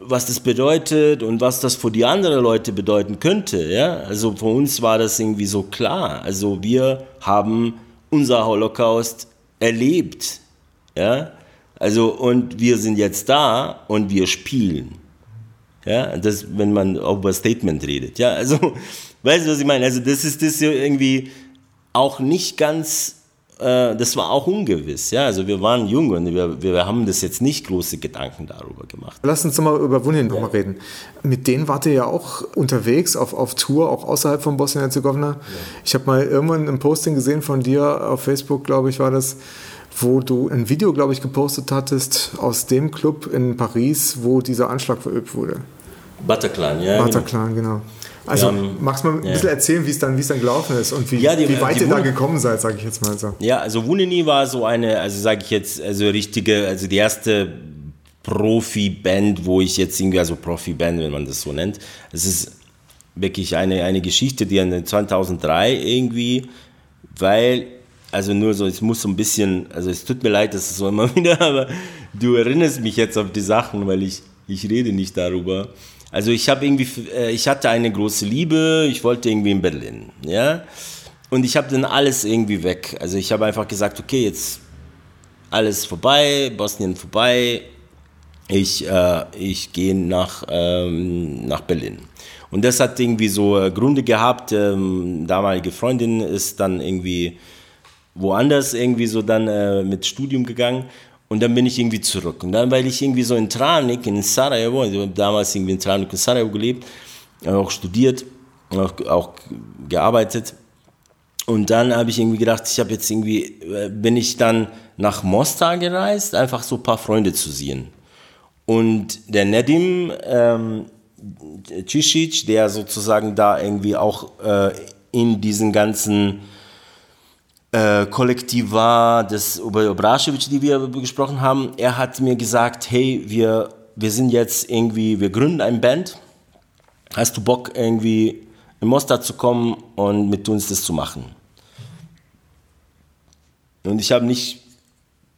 was das bedeutet und was das für die anderen Leute bedeuten könnte. Ja? Also für uns war das irgendwie so klar. Also wir haben unser Holocaust erlebt. Ja? Also und wir sind jetzt da und wir spielen. Ja, das, wenn man über Statement redet. Ja, also, weißt du, was ich meine? Also, das ist das irgendwie auch nicht ganz äh, das war auch ungewiss. Ja? Also wir waren jung und wir, wir haben das jetzt nicht große Gedanken darüber gemacht. Lass uns mal über Wunin ja. nochmal reden. Mit denen wart ihr ja auch unterwegs, auf, auf Tour, auch außerhalb von Bosnien-Herzegowina. Ja. Ich habe mal irgendwann ein Posting gesehen von dir auf Facebook, glaube ich, war das, wo du ein Video, glaube ich, gepostet hattest aus dem Club in Paris, wo dieser Anschlag verübt wurde. Bataclan, ja. Genau. Bataclan, genau. genau. Also haben, magst du mal ein bisschen erzählen, wie es dann, dann gelaufen ist und wie, ja, die, wie weit ihr da gekommen seid, sage ich jetzt mal so. Ja, also Wunini war so eine, also sage ich jetzt, also richtige, also die erste Profi-Band, wo ich jetzt irgendwie, also Profi-Band, wenn man das so nennt. Es ist wirklich eine, eine Geschichte, die in 2003 irgendwie, weil, also nur so, es muss so ein bisschen, also es tut mir leid, dass es so immer wieder, aber du erinnerst mich jetzt auf die Sachen, weil ich, ich rede nicht darüber. Also ich habe irgendwie, äh, ich hatte eine große Liebe, ich wollte irgendwie in Berlin, ja. Und ich habe dann alles irgendwie weg. Also ich habe einfach gesagt, okay, jetzt alles vorbei, Bosnien vorbei, ich, äh, ich gehe nach, ähm, nach Berlin. Und das hat irgendwie so äh, Gründe gehabt. Ähm, damalige Freundin ist dann irgendwie woanders irgendwie so dann äh, mit Studium gegangen und dann bin ich irgendwie zurück. Und dann, weil ich irgendwie so in Tranik, in Sarajevo, habe damals irgendwie in Tranik in Sarajevo gelebt, auch studiert, auch, auch gearbeitet. Und dann habe ich irgendwie gedacht, ich habe jetzt irgendwie, äh, bin ich dann nach Mostar gereist, einfach so ein paar Freunde zu sehen. Und der Nedim ähm, Cicic, der sozusagen da irgendwie auch äh, in diesen ganzen äh, Kollektiv war, das über die wir gesprochen haben, er hat mir gesagt, hey, wir, wir sind jetzt irgendwie, wir gründen eine Band. Hast du Bock, irgendwie in Mostar zu kommen und mit uns das zu machen? Und ich habe nicht,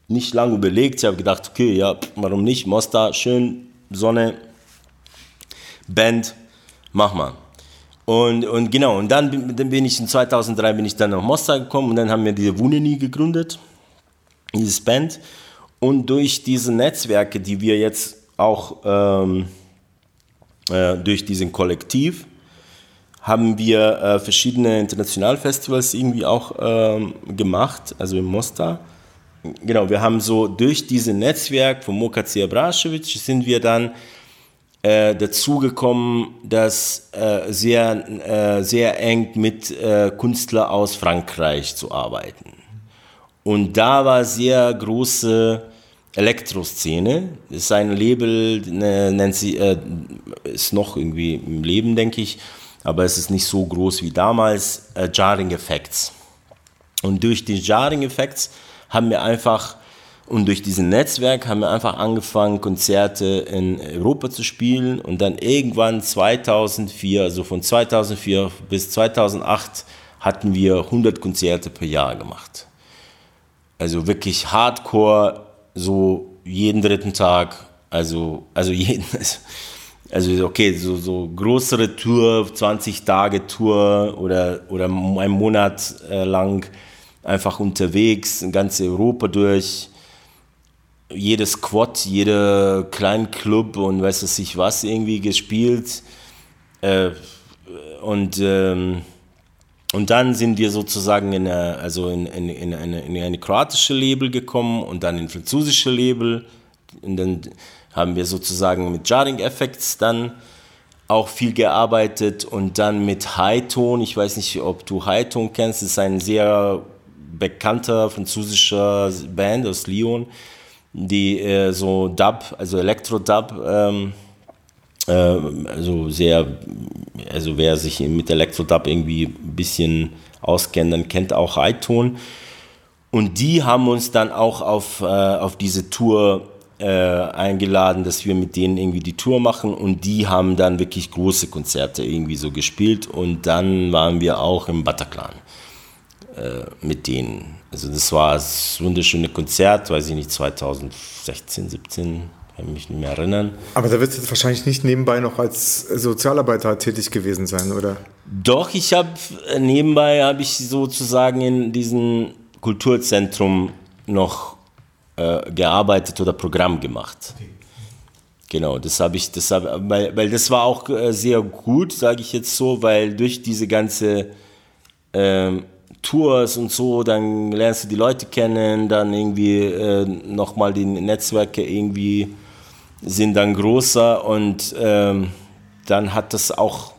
nicht lange überlegt, ich habe gedacht, okay, ja, warum nicht? Mostar, schön, Sonne, Band, mach mal. Und, und genau, und dann, dann bin ich in 2003 bin ich dann nach Mostar gekommen und dann haben wir diese Wuneni gegründet, dieses Band. Und durch diese Netzwerke, die wir jetzt auch ähm, äh, durch diesen Kollektiv, haben wir äh, verschiedene Internationalfestivals irgendwie auch ähm, gemacht, also in Mostar. Genau, wir haben so durch dieses Netzwerk von Mokaci Abrašević sind wir dann äh, dazugekommen, dass äh, sehr, äh, sehr eng mit äh, Künstlern aus Frankreich zu arbeiten. Und da war sehr große Elektroszene. Das ist ein Label, ne, nennt sie, äh, ist noch irgendwie im Leben, denke ich, aber es ist nicht so groß wie damals. Äh, Jarring Effects. Und durch die Jarring Effects haben wir einfach und durch diesen Netzwerk haben wir einfach angefangen, Konzerte in Europa zu spielen. Und dann irgendwann 2004, also von 2004 bis 2008, hatten wir 100 Konzerte per Jahr gemacht. Also wirklich Hardcore so jeden dritten Tag, also, also jeden, also okay, so, so größere Tour, 20 Tage Tour oder, oder einen Monat äh, lang einfach unterwegs, in ganz Europa durch. Jedes Quad, jeder Club und weiß es nicht was irgendwie gespielt. Äh, und, ähm, und dann sind wir sozusagen in, eine, also in, in, in, eine, in eine kroatische Label gekommen und dann in französische Label. Und dann haben wir sozusagen mit Jarring Effects dann auch viel gearbeitet und dann mit Hightone. Ich weiß nicht, ob du Hightone kennst. Das ist ein sehr bekannter französischer Band aus Lyon, die äh, so Dub, also Elektro-Dub, ähm, äh, also sehr, also wer sich mit Elektro-Dub irgendwie ein bisschen auskennt, dann kennt auch Hightone. Und die haben uns dann auch auf, äh, auf diese Tour äh, eingeladen, dass wir mit denen irgendwie die Tour machen. Und die haben dann wirklich große Konzerte irgendwie so gespielt. Und dann waren wir auch im Bataclan äh, mit denen. Also das war das wunderschöne Konzert, weiß ich nicht, 2016, 17, kann mich nicht mehr erinnern. Aber da wird jetzt wahrscheinlich nicht nebenbei noch als Sozialarbeiter tätig gewesen sein, oder? Doch, ich habe äh, nebenbei habe ich sozusagen in diesem Kulturzentrum noch äh, gearbeitet oder Programm gemacht. Okay. Genau, das habe ich, das hab, weil, weil das war auch äh, sehr gut, sage ich jetzt so, weil durch diese ganze ähm, Tours und so, dann lernst du die Leute kennen, dann irgendwie äh, nochmal die Netzwerke irgendwie sind dann größer und ähm, dann hat das auch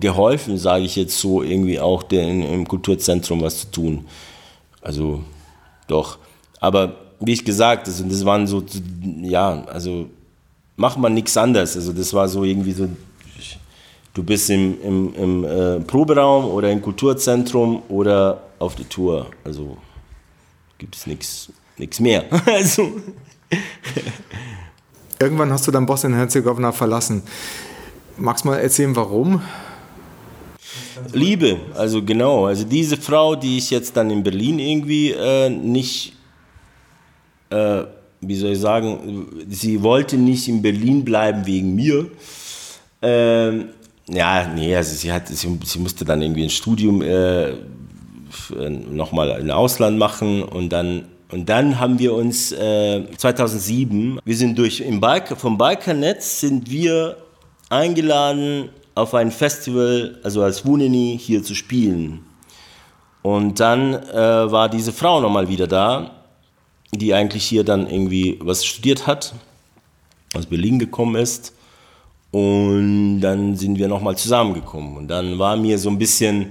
geholfen, sage ich jetzt so, irgendwie auch den, im Kulturzentrum was zu tun. Also doch. Aber wie ich gesagt, also das waren so, ja, also macht man nichts anderes. Also das war so irgendwie so, du bist im, im, im äh, Proberaum oder im Kulturzentrum oder auf der Tour. Also gibt es nichts mehr. also. Irgendwann hast du dann Bosnien-Herzegowina verlassen. Magst du mal erzählen, warum? Liebe, also genau. Also diese Frau, die ich jetzt dann in Berlin irgendwie äh, nicht äh, wie soll ich sagen, sie wollte nicht in Berlin bleiben wegen mir. Ähm, ja, nee, also sie, hat, sie, sie musste dann irgendwie ein Studium äh, nochmal im Ausland machen und dann und dann haben wir uns äh, 2007, wir sind durch im Balk vom Balkannetz sind wir eingeladen auf ein Festival, also als Wuneni hier zu spielen. Und dann äh, war diese Frau nochmal wieder da die eigentlich hier dann irgendwie was studiert hat, aus Berlin gekommen ist. Und dann sind wir nochmal zusammengekommen. Und dann war mir so ein bisschen,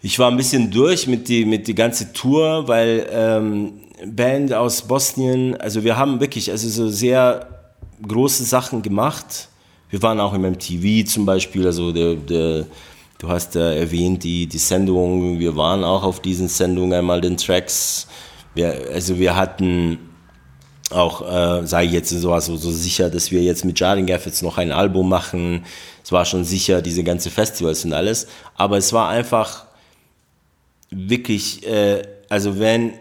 ich war ein bisschen durch mit die, mit die ganze Tour, weil ähm, Band aus Bosnien, also wir haben wirklich also so sehr große Sachen gemacht. Wir waren auch im MTV zum Beispiel, also der, der, du hast ja erwähnt die, die Sendung, wir waren auch auf diesen Sendungen einmal den Tracks wir, also wir hatten auch, äh, ich jetzt so, so, so sicher, dass wir jetzt mit Jardin jetzt noch ein Album machen. Es war schon sicher, diese ganze Festivals und alles. Aber es war einfach wirklich, äh, also wenn,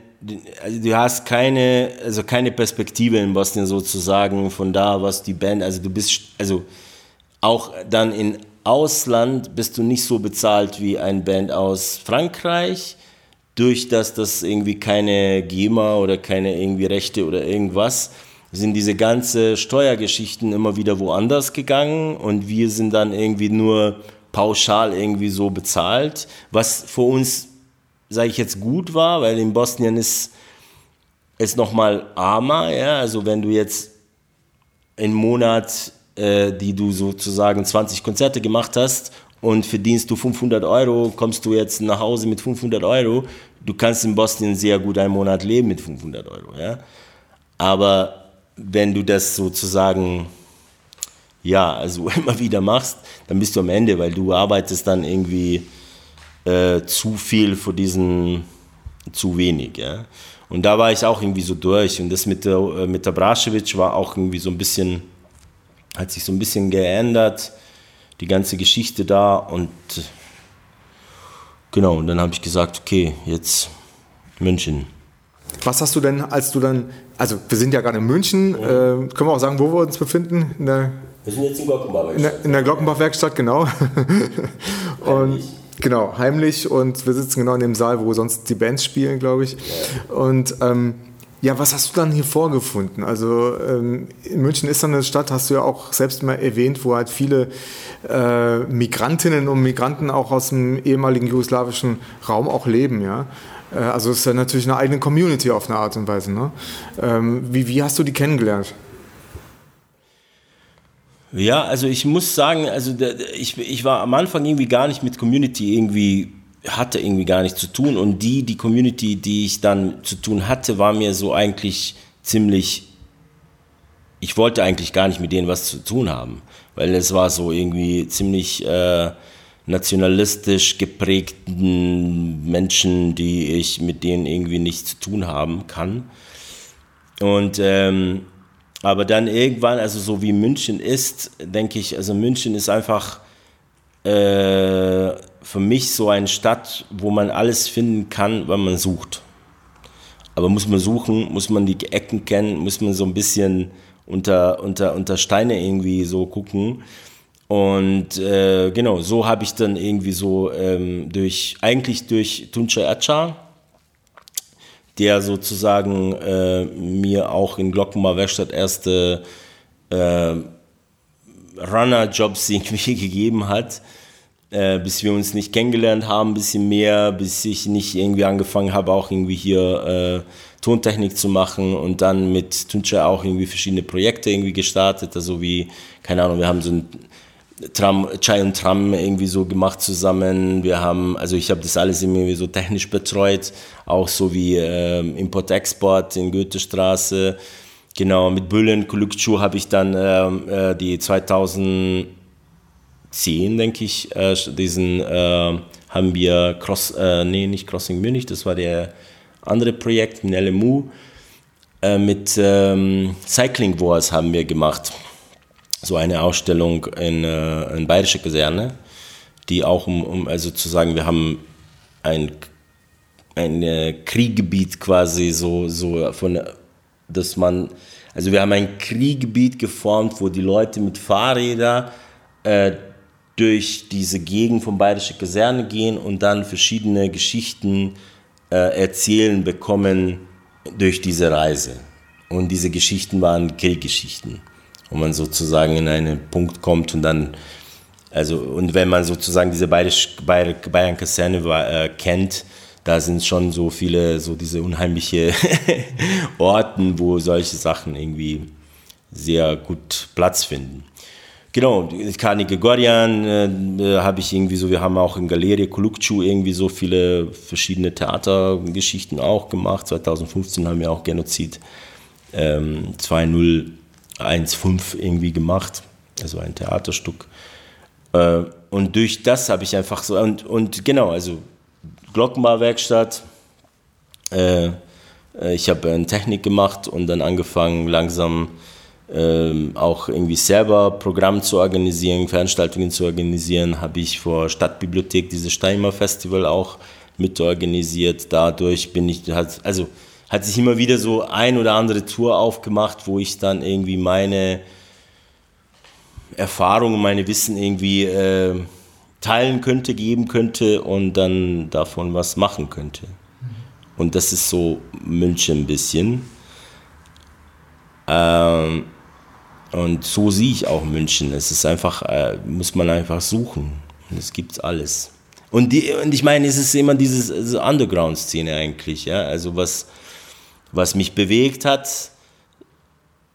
also du hast keine, also keine Perspektive in Bosnien sozusagen von da, was die Band, also du bist, also auch dann in Ausland bist du nicht so bezahlt wie ein Band aus Frankreich durch das das irgendwie keine GEMA oder keine irgendwie Rechte oder irgendwas, sind diese ganze Steuergeschichten immer wieder woanders gegangen und wir sind dann irgendwie nur pauschal irgendwie so bezahlt, was für uns, sage ich jetzt, gut war, weil in Bosnien ist es nochmal armer, ja, also wenn du jetzt im Monat, äh, die du sozusagen 20 Konzerte gemacht hast und verdienst du 500 Euro, kommst du jetzt nach Hause mit 500 Euro. Du kannst in Bosnien sehr gut einen Monat leben mit 500 Euro. Ja? Aber wenn du das sozusagen, ja, also immer wieder machst, dann bist du am Ende, weil du arbeitest dann irgendwie äh, zu viel für diesen, zu wenig. Ja? Und da war ich auch irgendwie so durch. Und das mit der, äh, mit der Braschewitsch war auch irgendwie so ein bisschen, hat sich so ein bisschen geändert die ganze Geschichte da und genau, und dann habe ich gesagt, okay, jetzt München. Was hast du denn, als du dann, also wir sind ja gerade in München, mhm. äh, können wir auch sagen, wo wir uns befinden? In der, wir sind jetzt in Glockenbach-Werkstatt. In der, in der Glockenbach-Werkstatt, genau. und genau, heimlich und wir sitzen genau in dem Saal, wo sonst die Bands spielen, glaube ich. Ja. Und ähm, ja, was hast du dann hier vorgefunden? Also ähm, in München ist dann eine Stadt, hast du ja auch selbst mal erwähnt, wo halt viele äh, Migrantinnen und Migranten auch aus dem ehemaligen jugoslawischen Raum auch leben, ja. Äh, also es ist ja natürlich eine eigene Community auf eine Art und Weise. Ne? Ähm, wie, wie hast du die kennengelernt? Ja, also ich muss sagen, also ich, ich war am Anfang irgendwie gar nicht mit Community irgendwie hatte irgendwie gar nichts zu tun und die, die Community, die ich dann zu tun hatte, war mir so eigentlich ziemlich, ich wollte eigentlich gar nicht mit denen was zu tun haben, weil es war so irgendwie ziemlich äh, nationalistisch geprägten Menschen, die ich mit denen irgendwie nichts zu tun haben kann. Und ähm, aber dann irgendwann, also so wie München ist, denke ich, also München ist einfach äh, für mich so eine Stadt, wo man alles finden kann, wenn man sucht. Aber muss man suchen, muss man die Ecken kennen, muss man so ein bisschen unter, unter, unter Steine irgendwie so gucken. Und äh, genau, so habe ich dann irgendwie so ähm, durch, eigentlich durch Tunca Acha, der sozusagen äh, mir auch in Glockenmar Werkstatt erste äh, Runner-Jobs irgendwie gegeben hat, äh, bis wir uns nicht kennengelernt haben, ein bisschen mehr, bis ich nicht irgendwie angefangen habe, auch irgendwie hier äh, Tontechnik zu machen und dann mit Tuncha auch irgendwie verschiedene Projekte irgendwie gestartet, also wie, keine Ahnung, wir haben so ein Tram, Chai und Tram irgendwie so gemacht zusammen. Wir haben, also ich habe das alles irgendwie so technisch betreut, auch so wie äh, Import-Export in Goethestraße. Genau, mit Büllen, Kulukcu habe ich dann ähm, äh, die 2010, denke ich, äh, diesen äh, haben wir Cross, äh, nee, nicht Crossing Munich, das war der andere Projekt, in LMU. Äh, mit ähm, Cycling Wars haben wir gemacht so eine Ausstellung in, äh, in Bayerische Kaserne, die auch um, um also zu sagen, wir haben ein, ein äh, Krieggebiet quasi so, so von, dass man, also wir haben ein Krieggebiet geformt, wo die Leute mit Fahrrädern äh, durch diese Gegend von Bayerische Kaserne gehen und dann verschiedene Geschichten äh, erzählen bekommen durch diese Reise. Und diese Geschichten waren Krieggeschichten wo man sozusagen in einen Punkt kommt und dann, also, und wenn man sozusagen diese Bayern-Kaserne äh, kennt, da sind schon so viele, so diese unheimliche Orten, wo solche Sachen irgendwie sehr gut Platz finden. Genau, Kani Gregorian äh, habe ich irgendwie so, wir haben auch in Galerie Kulukcu irgendwie so viele verschiedene Theatergeschichten auch gemacht. 2015 haben wir auch Genozid ähm, 2.0 1,5 irgendwie gemacht, also ein Theaterstück. Äh, und durch das habe ich einfach so, und, und genau, also Glockenbauwerkstatt, äh, äh, ich habe eine Technik gemacht und dann angefangen langsam äh, auch irgendwie selber Programm zu organisieren, Veranstaltungen zu organisieren, habe ich vor Stadtbibliothek dieses Steimer Festival auch mitorganisiert. Dadurch bin ich, also hat sich immer wieder so ein oder andere Tour aufgemacht, wo ich dann irgendwie meine Erfahrungen, meine Wissen irgendwie äh, teilen könnte, geben könnte und dann davon was machen könnte. Und das ist so München ein bisschen. Ähm, und so sehe ich auch München. Es ist einfach, äh, muss man einfach suchen. Es gibt alles. Und, die, und ich meine, es ist immer diese, diese Underground-Szene eigentlich, ja. Also was, was mich bewegt hat,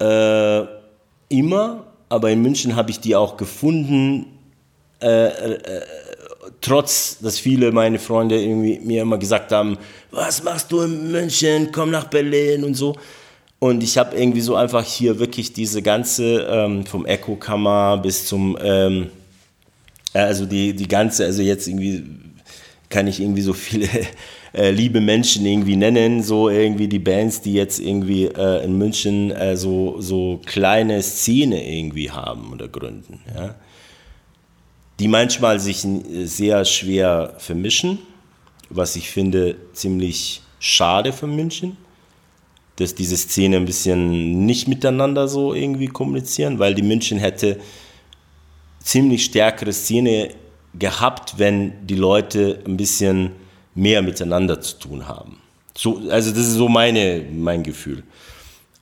äh, immer, aber in München habe ich die auch gefunden, äh, äh, trotz, dass viele meine Freunde irgendwie mir immer gesagt haben, was machst du in München, komm nach Berlin und so. Und ich habe irgendwie so einfach hier wirklich diese ganze, ähm, vom Echo-Kammer bis zum, ähm, also die, die ganze, also jetzt irgendwie kann ich irgendwie so viele äh, liebe Menschen irgendwie nennen, so irgendwie die Bands, die jetzt irgendwie äh, in München äh, so, so kleine Szene irgendwie haben oder gründen. Ja? Die manchmal sich sehr schwer vermischen, was ich finde ziemlich schade für München, dass diese Szene ein bisschen nicht miteinander so irgendwie kommunizieren, weil die München hätte ziemlich stärkere Szene gehabt, wenn die Leute ein bisschen mehr miteinander zu tun haben. So, also das ist so meine, mein Gefühl.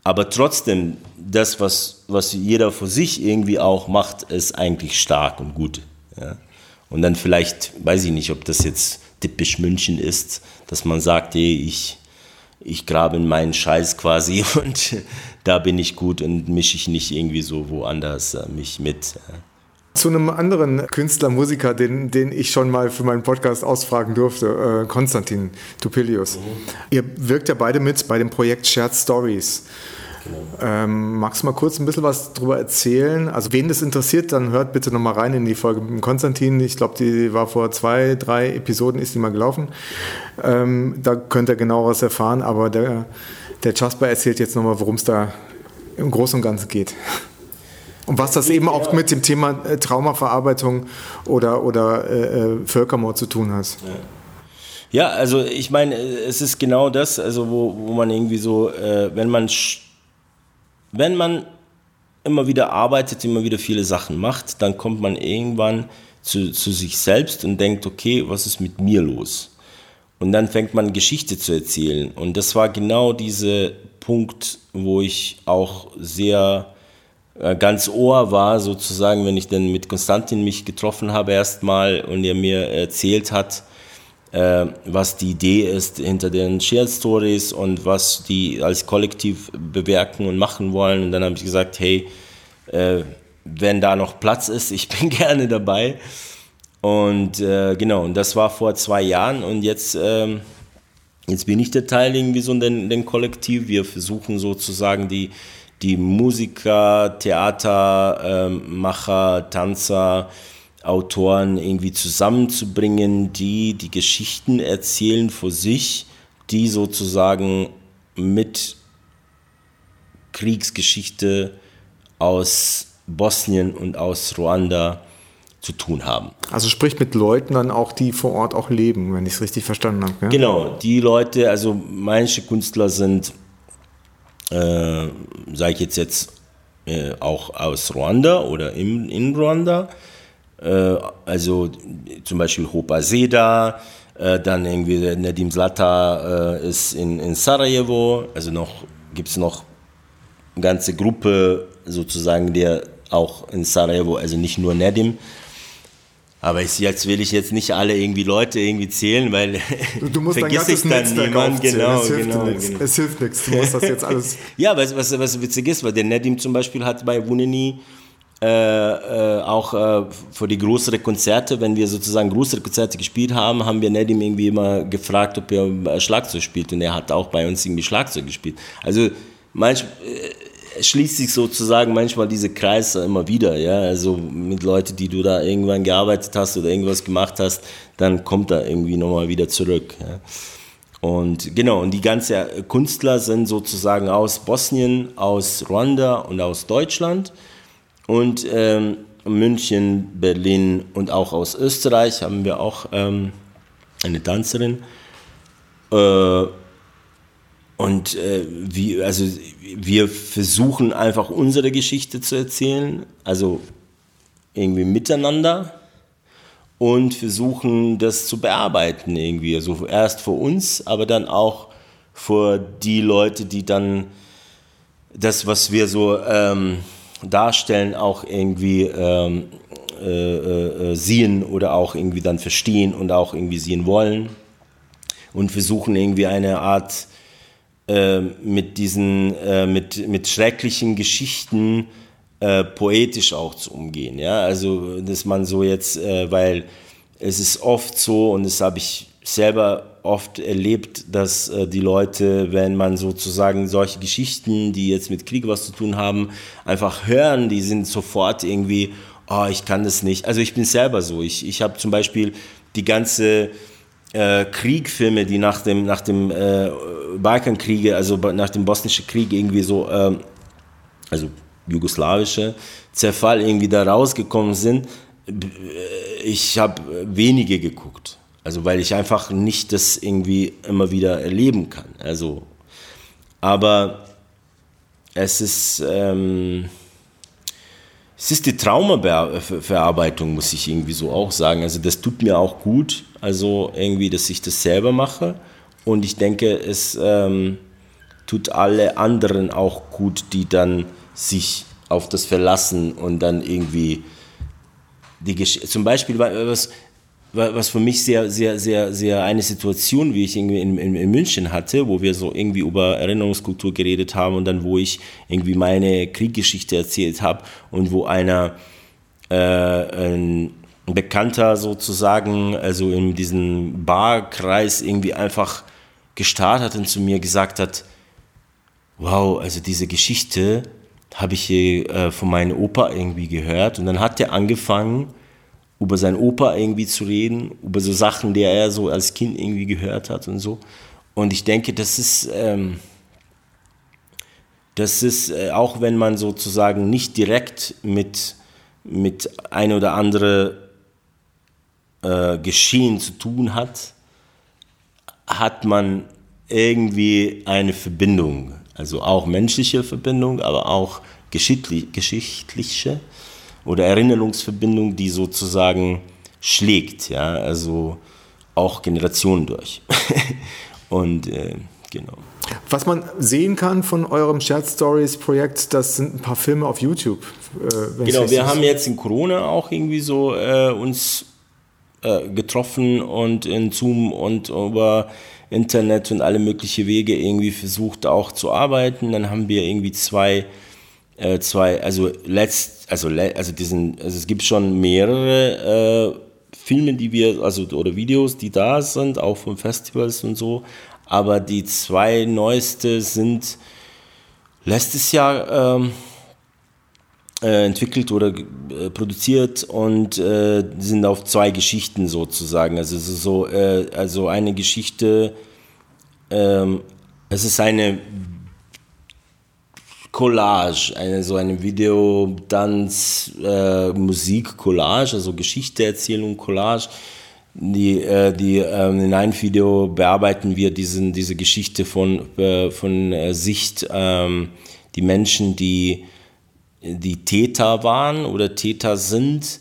Aber trotzdem, das, was, was jeder für sich irgendwie auch macht, ist eigentlich stark und gut. Ja? Und dann vielleicht, weiß ich nicht, ob das jetzt typisch München ist, dass man sagt, hey, ich, ich grabe in meinen Scheiß quasi und da bin ich gut und mische ich nicht irgendwie so woanders äh, mich mit. Zu einem anderen Künstler, Musiker, den, den ich schon mal für meinen Podcast ausfragen durfte, äh, Konstantin Tupilius. Mhm. Ihr wirkt ja beide mit bei dem Projekt Shared Stories. Ähm, magst du mal kurz ein bisschen was darüber erzählen? Also, wen das interessiert, dann hört bitte nochmal rein in die Folge mit Konstantin. Ich glaube, die war vor zwei, drei Episoden, ist die mal gelaufen. Ähm, da könnt ihr genau was erfahren, aber der, der Jasper erzählt jetzt nochmal, worum es da im Großen und Ganzen geht. Und was das eben auch mit dem Thema äh, Traumaverarbeitung oder, oder äh, äh, Völkermord zu tun hat. Ja. also ich meine, es ist genau das, also wo, wo man irgendwie so, äh, wenn man wenn man immer wieder arbeitet, immer wieder viele Sachen macht, dann kommt man irgendwann zu, zu sich selbst und denkt, okay, was ist mit mir los? Und dann fängt man Geschichte zu erzählen. Und das war genau dieser Punkt, wo ich auch sehr äh, ganz Ohr war, sozusagen, wenn ich dann mit Konstantin mich getroffen habe erstmal und er mir erzählt hat, äh, was die Idee ist hinter den Shared Stories und was die als Kollektiv bewerken und machen wollen. Und dann habe ich gesagt, hey, äh, wenn da noch Platz ist, ich bin gerne dabei. Und äh, genau, und das war vor zwei Jahren und jetzt, ähm, jetzt bin ich der Teil irgendwie so in den, den Kollektiv. Wir versuchen sozusagen die, die Musiker, Theatermacher, ähm, Tanzer, Autoren irgendwie zusammenzubringen, die die Geschichten erzählen vor sich, die sozusagen mit Kriegsgeschichte aus Bosnien und aus Ruanda zu tun haben. Also sprich mit Leuten dann auch, die vor Ort auch leben, wenn ich es richtig verstanden habe. Ja? Genau, die Leute, also manche Künstler sind, äh, sage ich jetzt jetzt, äh, auch aus Ruanda oder in, in Ruanda. Äh, also zum Beispiel Hopa Seda, äh, dann irgendwie Nedim Zlata äh, ist in, in Sarajevo, also noch gibt es noch eine ganze Gruppe sozusagen, der auch in Sarajevo, also nicht nur Nedim, aber ich, jetzt will ich jetzt nicht alle irgendwie Leute irgendwie zählen, weil du, du musst vergiss ich dann niemand. Genau, es hilft, genau, genau. es hilft nichts. Du musst das jetzt alles. ja, was, was, was witzig ist, weil der Nedim zum Beispiel hat bei Wuneni äh, äh, auch äh, für die größeren Konzerte, wenn wir sozusagen größere Konzerte gespielt haben, haben wir Nedim irgendwie immer gefragt, ob er äh, Schlagzeug spielt und er hat auch bei uns irgendwie Schlagzeug gespielt. Also manchmal äh, schließt sich sozusagen manchmal diese Kreise immer wieder, ja, also mit Leuten, die du da irgendwann gearbeitet hast oder irgendwas gemacht hast, dann kommt er irgendwie nochmal wieder zurück. Ja. Und genau, und die ganzen Künstler sind sozusagen aus Bosnien, aus Ruanda und aus Deutschland. Und ähm, München, Berlin und auch aus Österreich haben wir auch ähm, eine Tanzerin. Äh, und äh, wie, also wir versuchen einfach unsere Geschichte zu erzählen, also irgendwie miteinander und versuchen das zu bearbeiten irgendwie. Also erst für uns, aber dann auch für die Leute, die dann das, was wir so ähm, darstellen, auch irgendwie ähm, äh, äh, sehen oder auch irgendwie dann verstehen und auch irgendwie sehen wollen und versuchen irgendwie eine Art äh, mit diesen äh, mit, mit schrecklichen Geschichten äh, poetisch auch zu umgehen. Ja? Also, dass man so jetzt, äh, weil es ist oft so und das habe ich selber oft erlebt, dass äh, die Leute, wenn man sozusagen solche Geschichten, die jetzt mit Krieg was zu tun haben, einfach hören, die sind sofort irgendwie, oh, ich kann das nicht. Also ich bin selber so. Ich, ich habe zum Beispiel die ganze äh, Kriegfilme, die nach dem, nach dem äh, Balkankriege, also nach dem bosnischen Krieg irgendwie so, ähm, also jugoslawische Zerfall irgendwie da rausgekommen sind, ich habe wenige geguckt. Also weil ich einfach nicht das irgendwie immer wieder erleben kann. Also, Aber es ist, ähm, es ist die Traumaverarbeitung, muss ich irgendwie so auch sagen. Also das tut mir auch gut, also irgendwie, dass ich das selber mache. Und ich denke, es ähm, tut alle anderen auch gut, die dann sich auf das verlassen und dann irgendwie die Gesch zum Beispiel was was für mich sehr, sehr, sehr, sehr eine Situation, wie ich irgendwie in, in, in, München hatte, wo wir so irgendwie über Erinnerungskultur geredet haben und dann, wo ich irgendwie meine Krieggeschichte erzählt habe und wo einer, äh, ein Bekannter sozusagen, also in diesem Barkreis irgendwie einfach gestartet hat und zu mir gesagt hat, wow, also diese Geschichte habe ich äh, von meinem Opa irgendwie gehört. Und dann hat er angefangen, über seinen Opa irgendwie zu reden, über so Sachen, die er so als Kind irgendwie gehört hat und so. Und ich denke, das ist, ähm, das ist äh, auch wenn man sozusagen nicht direkt mit, mit ein oder andere äh, Geschehen zu tun hat, hat man irgendwie eine Verbindung. Also auch menschliche Verbindung, aber auch geschichtliche oder Erinnerungsverbindung, die sozusagen schlägt, ja, also auch Generationen durch. Und äh, genau. Was man sehen kann von eurem Shared Stories Projekt, das sind ein paar Filme auf YouTube. Äh, genau, wir haben jetzt in Corona auch irgendwie so äh, uns äh, getroffen und in Zoom und über Internet und alle möglichen Wege irgendwie versucht auch zu arbeiten. Dann haben wir irgendwie zwei äh, zwei, also letzt, also, also diesen, also es gibt schon mehrere äh, Filme, die wir, also oder Videos, die da sind, auch von Festivals und so. Aber die zwei neueste sind letztes Jahr ähm, äh, entwickelt oder äh, produziert und äh, sind auf zwei Geschichten sozusagen. Also so, äh, also eine Geschichte, ähm, es ist eine Collage, eine, so eine Video, Tanz, äh, also Geschichteerzählung, Collage. Die, äh, die, äh, in einem Video bearbeiten wir diesen, diese Geschichte von, äh, von äh, Sicht, ähm, die Menschen, die, die Täter waren oder Täter sind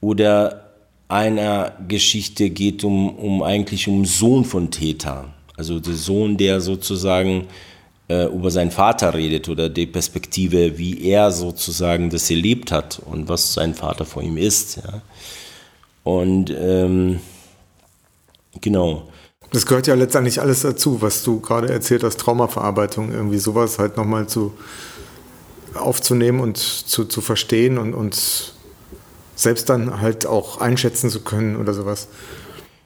oder einer Geschichte geht um, um eigentlich um Sohn von Täter. Also der Sohn, der sozusagen äh, über seinen Vater redet oder die Perspektive, wie er sozusagen das erlebt hat und was sein Vater vor ihm ist. Ja. Und ähm, genau. Das gehört ja letztendlich alles dazu, was du gerade erzählt hast, Traumaverarbeitung, irgendwie sowas halt nochmal zu aufzunehmen und zu, zu verstehen und, und selbst dann halt auch einschätzen zu können oder sowas.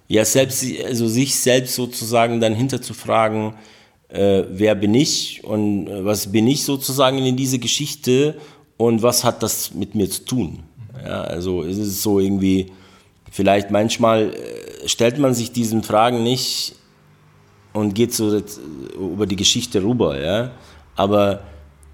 Ja, selbst, also sich selbst sozusagen dann hinterzufragen, äh, wer bin ich und äh, was bin ich sozusagen in diese Geschichte und was hat das mit mir zu tun. Ja, also ist es so irgendwie, vielleicht manchmal äh, stellt man sich diesen Fragen nicht und geht so über die Geschichte rüber, ja. Aber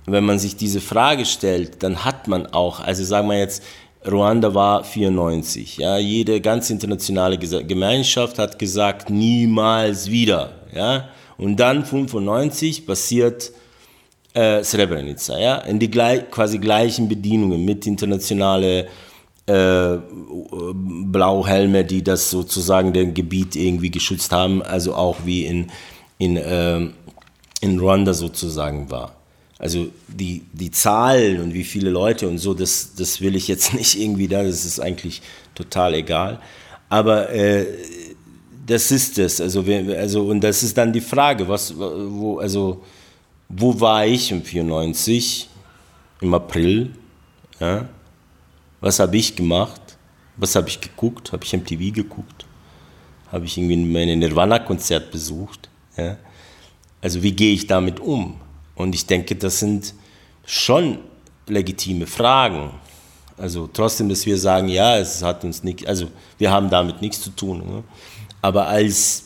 wenn man sich diese Frage stellt, dann hat man auch, also sagen wir jetzt, Ruanda war 94, ja, jede ganz internationale Gemeinschaft hat gesagt, niemals wieder, ja. Und dann 95 passiert äh, Srebrenica, ja, in die gleich, quasi gleichen Bedienungen mit internationale äh, Blauhelme, die das sozusagen den Gebiet irgendwie geschützt haben, also auch wie in, in, äh, in Ruanda sozusagen war. Also die, die Zahlen und wie viele Leute und so, das, das will ich jetzt nicht irgendwie da, das ist eigentlich total egal. Aber äh, das ist es. Also, also, und das ist dann die Frage, was, wo, also, wo war ich im 94, im April? Ja? Was habe ich gemacht? Was habe ich geguckt? Habe ich MTV geguckt? Habe ich irgendwie mein Nirvana-Konzert besucht? Ja? Also wie gehe ich damit um? Und ich denke, das sind schon legitime Fragen. Also trotzdem, dass wir sagen, ja, es hat uns nicht, also wir haben damit nichts zu tun. Ne? Aber als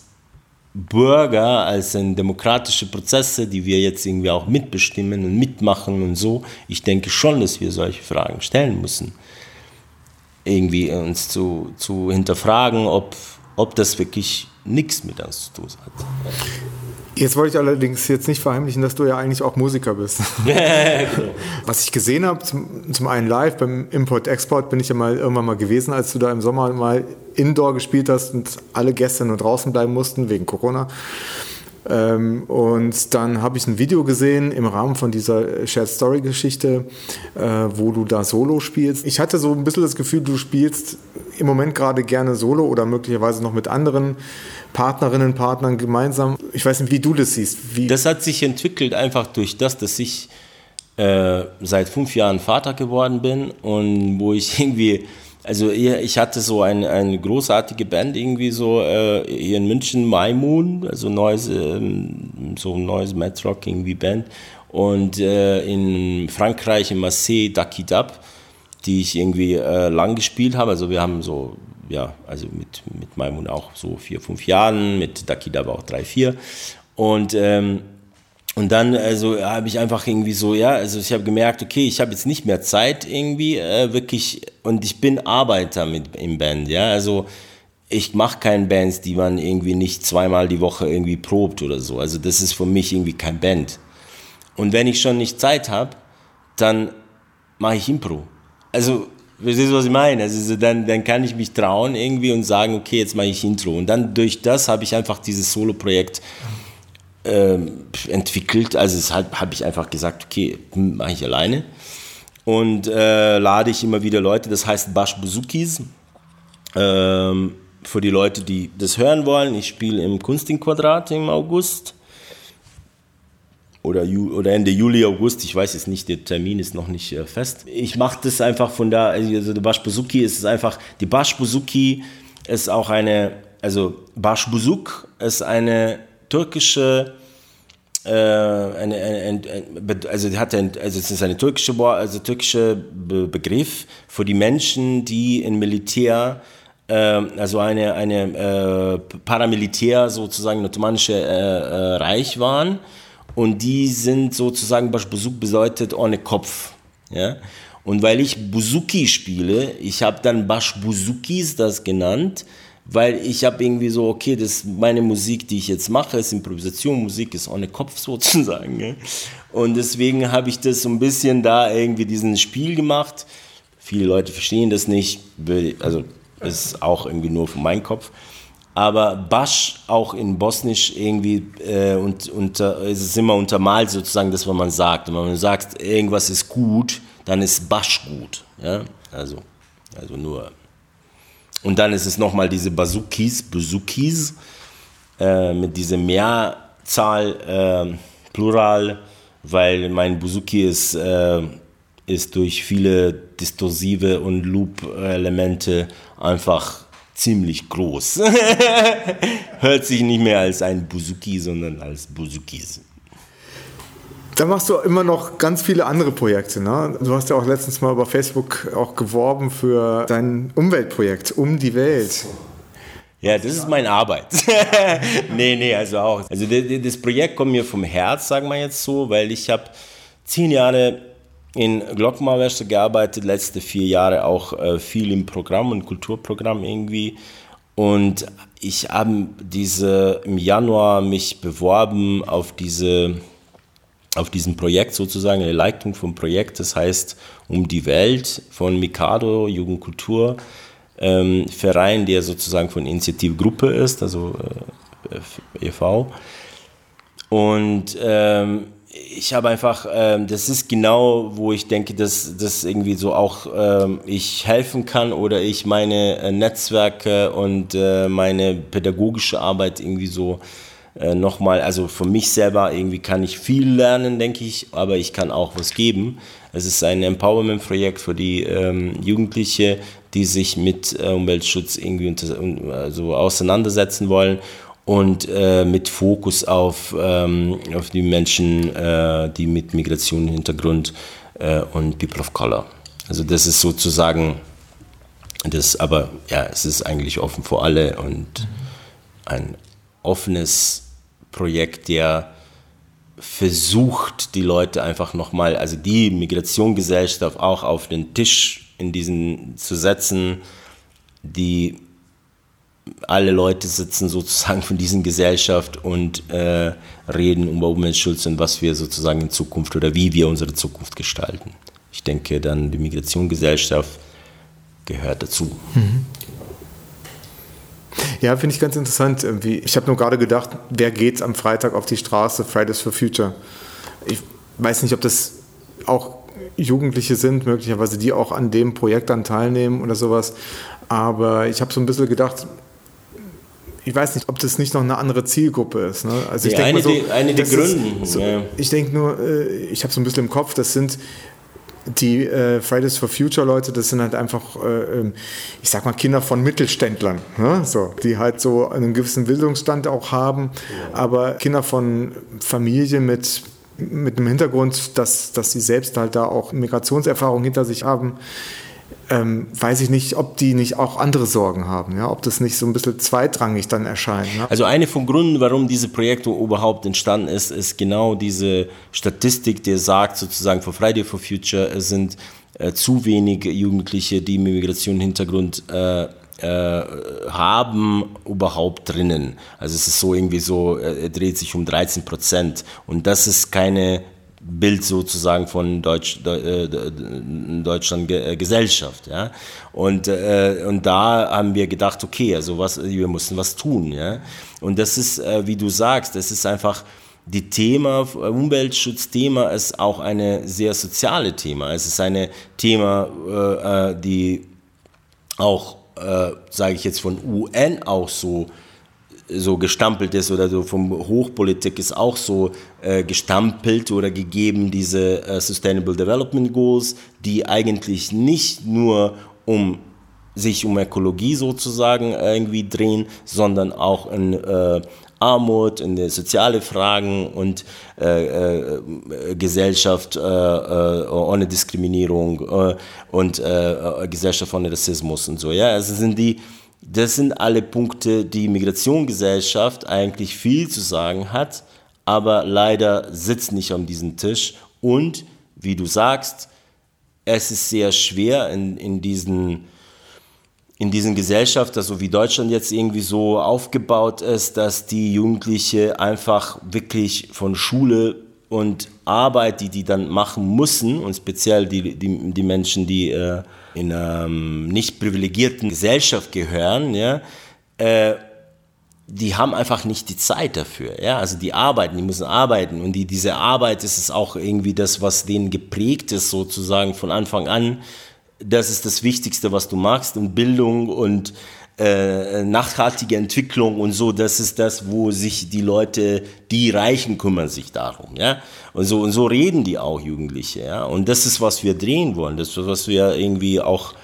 Bürger, als ein demokratische Prozesse, die wir jetzt irgendwie auch mitbestimmen und mitmachen und so, ich denke schon, dass wir solche Fragen stellen müssen. Irgendwie uns zu, zu hinterfragen, ob, ob das wirklich nichts mit uns zu tun hat. Jetzt wollte ich allerdings jetzt nicht verheimlichen, dass du ja eigentlich auch Musiker bist. Was ich gesehen habe, zum, zum einen live beim Import-Export bin ich ja mal irgendwann mal gewesen, als du da im Sommer mal Indoor gespielt hast und alle Gäste nur draußen bleiben mussten wegen Corona. Ähm, und dann habe ich ein Video gesehen im Rahmen von dieser Shared Story Geschichte, äh, wo du da Solo spielst. Ich hatte so ein bisschen das Gefühl, du spielst im Moment gerade gerne Solo oder möglicherweise noch mit anderen Partnerinnen, Partnern gemeinsam. Ich weiß nicht, wie du das siehst. Wie das hat sich entwickelt einfach durch das, dass ich äh, seit fünf Jahren Vater geworden bin und wo ich irgendwie also ich hatte so eine, eine großartige Band irgendwie so äh, hier in München, My Moon, also neues, ähm, so ein neues Metrock irgendwie Band. Und äh, in Frankreich, in Marseille, Ducky Dub, die ich irgendwie äh, lang gespielt habe. Also wir haben so, ja, also mit, mit Moon auch so vier, fünf Jahren, mit Ducky Dub auch drei, vier. Und ähm, und dann also habe ich einfach irgendwie so, ja, also ich habe gemerkt, okay, ich habe jetzt nicht mehr Zeit irgendwie äh, wirklich und ich bin Arbeiter mit im Band, ja, also ich mache keine Bands, die man irgendwie nicht zweimal die Woche irgendwie probt oder so. Also das ist für mich irgendwie kein Band. Und wenn ich schon nicht Zeit habe, dann mache ich Impro. Also Verstehst du, was ich meine? Also dann, dann kann ich mich trauen irgendwie und sagen, okay, jetzt mache ich Intro. Und dann durch das habe ich einfach dieses Solo-Projekt ähm, entwickelt. Also deshalb habe ich einfach gesagt, okay, mache ich alleine. Und äh, lade ich immer wieder Leute, das heißt Bash Buzukis. Ähm, für die Leute, die das hören wollen, ich spiele im Kunstingquadrat im August. Oder, oder Ende Juli, August, ich weiß es nicht, der Termin ist noch nicht äh, fest. Ich mache das einfach von da, also der Bash Buzuki ist einfach, die Bash Buzuki ist auch eine, also Bash Buzuk ist eine türkische äh, eine, eine, eine, also hat ein, also es ist eine türkische also türkische Be Begriff für die Menschen, die im Militär äh, also eine eine äh, Paramilitär sozusagen ottomanische äh, äh, Reich waren und die sind sozusagen Besuch bedeutet ohne Kopf, ja. Und weil ich Buzuki spiele, ich habe dann Bashbuzukis das genannt, weil ich habe irgendwie so, okay, das meine Musik, die ich jetzt mache, ist Improvisation, Musik ist ohne Kopf sozusagen. Ne? Und deswegen habe ich das so ein bisschen da irgendwie diesen Spiel gemacht. Viele Leute verstehen das nicht, also ist auch irgendwie nur von meinem Kopf. Aber Basch auch in Bosnisch irgendwie äh, und, und äh, ist es immer untermalt sozusagen, das, was man sagt. Und wenn man sagt, irgendwas ist gut, dann ist Basch gut. Ja? Also, also nur und dann ist es nochmal diese Bazukis, Bazukis, äh, mit dieser Mehrzahl, äh, Plural, weil mein Buzuki ist, äh, ist durch viele distorsive und Loop-Elemente einfach ziemlich groß. Hört sich nicht mehr als ein Buzuki, sondern als Buzukis. Da machst du immer noch ganz viele andere Projekte. Ne? Du hast ja auch letztens mal über Facebook auch geworben für dein Umweltprojekt Um die Welt. Ja, das ist meine Arbeit. nee, nee, also auch. Also das Projekt kommt mir vom Herz, sagen wir jetzt so, weil ich habe zehn Jahre in Glockenmauerwäsche gearbeitet, letzte vier Jahre auch äh, viel im Programm und Kulturprogramm irgendwie. Und ich habe diese im Januar mich beworben auf diese auf diesem Projekt sozusagen, eine Leitung vom Projekt, das heißt Um die Welt von Mikado Jugendkultur ähm, Verein, der sozusagen von Initiativgruppe ist, also äh, e.V. Und ähm, ich habe einfach, ähm, das ist genau, wo ich denke, dass das irgendwie so auch ähm, ich helfen kann oder ich meine äh, Netzwerke und äh, meine pädagogische Arbeit irgendwie so äh, nochmal, also für mich selber irgendwie kann ich viel lernen, denke ich, aber ich kann auch was geben. Es ist ein Empowerment-Projekt für die ähm, Jugendliche, die sich mit äh, Umweltschutz irgendwie unter, also auseinandersetzen wollen und äh, mit Fokus auf, ähm, auf die Menschen, äh, die mit Migrationshintergrund äh, und People of Color. Also das ist sozusagen das, aber ja, es ist eigentlich offen für alle und ein offenes Projekt, der versucht, die Leute einfach nochmal, also die Migrationsgesellschaft auch auf den Tisch in diesen zu setzen, die alle Leute sitzen sozusagen von diesen Gesellschaft und äh, reden über Umweltschutz und was wir sozusagen in Zukunft oder wie wir unsere Zukunft gestalten. Ich denke, dann die Migrationsgesellschaft gehört dazu. Mhm. Ja, finde ich ganz interessant. Ich habe nur gerade gedacht, wer geht am Freitag auf die Straße, Fridays for Future? Ich weiß nicht, ob das auch Jugendliche sind, möglicherweise, die auch an dem Projekt dann teilnehmen oder sowas. Aber ich habe so ein bisschen gedacht, ich weiß nicht, ob das nicht noch eine andere Zielgruppe ist. Ne? Also ich ja, denke so, die, eine der Gründen. So, ja. Ich denke nur, äh, ich habe so ein bisschen im Kopf, das sind die äh, Fridays for Future Leute, das sind halt einfach, äh, ähm, ich sag mal, Kinder von Mittelständlern, ne? so, die halt so einen gewissen Bildungsstand auch haben, ja. aber Kinder von Familien mit mit dem Hintergrund, dass, dass sie selbst halt da auch Migrationserfahrung hinter sich haben, ähm, weiß ich nicht, ob die nicht auch andere Sorgen haben, ja, ob das nicht so ein bisschen zweitrangig dann erscheint. Ne? Also eine von Gründen, warum diese Projekte überhaupt entstanden ist, ist genau diese Statistik, die sagt sozusagen für Friday for Future, sind äh, zu wenig Jugendliche, die Migrationshintergrund äh, äh, haben überhaupt drinnen. Also es ist so irgendwie so, äh, er dreht sich um 13 Prozent und das ist keine Bild sozusagen von Deutsch, äh, Deutschland äh, Gesellschaft. Ja? Und, äh, und da haben wir gedacht, okay, also was, wir müssen was tun. Ja? Und das ist, äh, wie du sagst, das ist einfach die Thema, Umweltschutzthema ist auch eine sehr soziale Thema. Es ist ein Thema, äh, äh, die auch, sage ich jetzt, von UN auch so so gestampelt ist oder so vom Hochpolitik ist auch so äh, gestampelt oder gegeben, diese äh, Sustainable Development Goals, die eigentlich nicht nur um sich um Ökologie sozusagen irgendwie drehen, sondern auch in äh, Armut, in soziale Fragen und äh, äh, Gesellschaft äh, äh ohne Diskriminierung äh, und äh, Gesellschaft ohne Rassismus und so. Ja, also sind die das sind alle Punkte, die Migrationsgesellschaft eigentlich viel zu sagen hat, aber leider sitzt nicht an diesem Tisch. Und wie du sagst, es ist sehr schwer in, in diesen in diesen Gesellschaft, also wie Deutschland jetzt irgendwie so aufgebaut ist, dass die Jugendliche einfach wirklich von Schule und Arbeit, die die dann machen müssen, und speziell die, die, die Menschen, die äh, in einer ähm, nicht privilegierten Gesellschaft gehören, ja, äh, die haben einfach nicht die Zeit dafür. Ja? Also die arbeiten, die müssen arbeiten und die, diese Arbeit ist es auch irgendwie das, was denen geprägt ist, sozusagen von Anfang an. Das ist das Wichtigste, was du machst und Bildung und äh, nachhaltige Entwicklung und so, das ist das, wo sich die Leute, die Reichen kümmern sich darum, ja. Und so, und so reden die auch Jugendliche, ja. Und das ist, was wir drehen wollen, das ist, was wir irgendwie auch,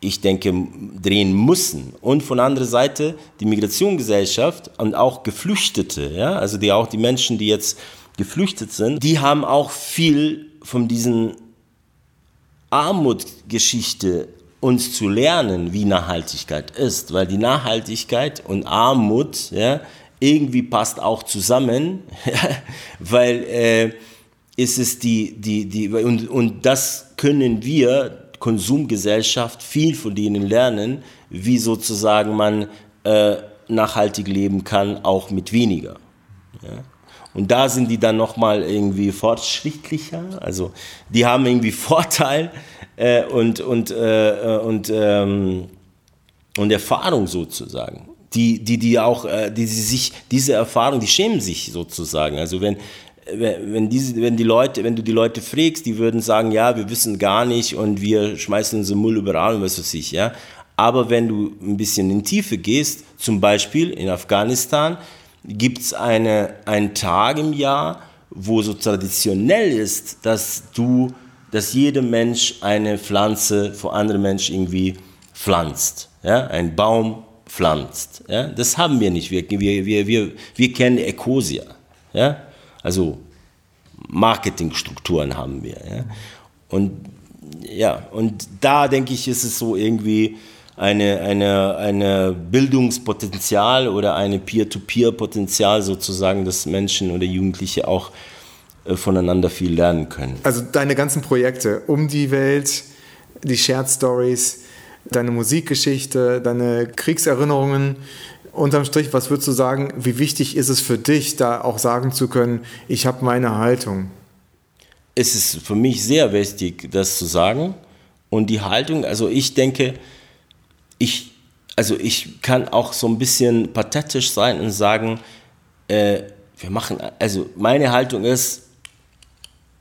ich denke, drehen müssen. Und von anderer Seite die Migrationsgesellschaft und auch Geflüchtete, ja, also die auch die Menschen, die jetzt geflüchtet sind, die haben auch viel von diesen Armutgeschichte uns zu lernen, wie Nachhaltigkeit ist, weil die Nachhaltigkeit und Armut ja, irgendwie passt auch zusammen, weil äh, ist es die, die, die, und, und das können wir, Konsumgesellschaft, viel von denen lernen, wie sozusagen man äh, nachhaltig leben kann, auch mit weniger. Ja. Und da sind die dann nochmal irgendwie fortschrittlicher. Also die haben irgendwie Vorteil äh, und, und, äh, und, ähm, und Erfahrung sozusagen. Die, die, die auch, äh, die, die sich, diese Erfahrung, die schämen sich sozusagen. Also wenn, wenn, diese, wenn, die Leute, wenn du die Leute fragst, die würden sagen, ja, wir wissen gar nicht und wir schmeißen unseren Müll überall und was weiß ich, ja. Aber wenn du ein bisschen in Tiefe gehst, zum Beispiel in Afghanistan, gibt es eine, einen Tag im Jahr, wo so traditionell ist, dass du, dass jeder Mensch eine Pflanze vor anderen Menschen irgendwie pflanzt, ja, ein Baum pflanzt. Ja? Das haben wir nicht. Wir, wir, wir, wir, wir kennen Ecosia. Ja? Also Marketingstrukturen haben wir. Ja? Und ja, und da denke ich, ist es so irgendwie, eine, eine, eine Bildungspotenzial oder eine Peer-to-Peer-Potenzial sozusagen, dass Menschen oder Jugendliche auch äh, voneinander viel lernen können. Also deine ganzen Projekte um die Welt, die Shared Stories, deine Musikgeschichte, deine Kriegserinnerungen. Unterm Strich, was würdest du sagen, wie wichtig ist es für dich, da auch sagen zu können, ich habe meine Haltung? Es ist für mich sehr wichtig, das zu sagen. Und die Haltung, also ich denke, ich, also ich kann auch so ein bisschen pathetisch sein und sagen, äh, wir machen, also meine Haltung ist,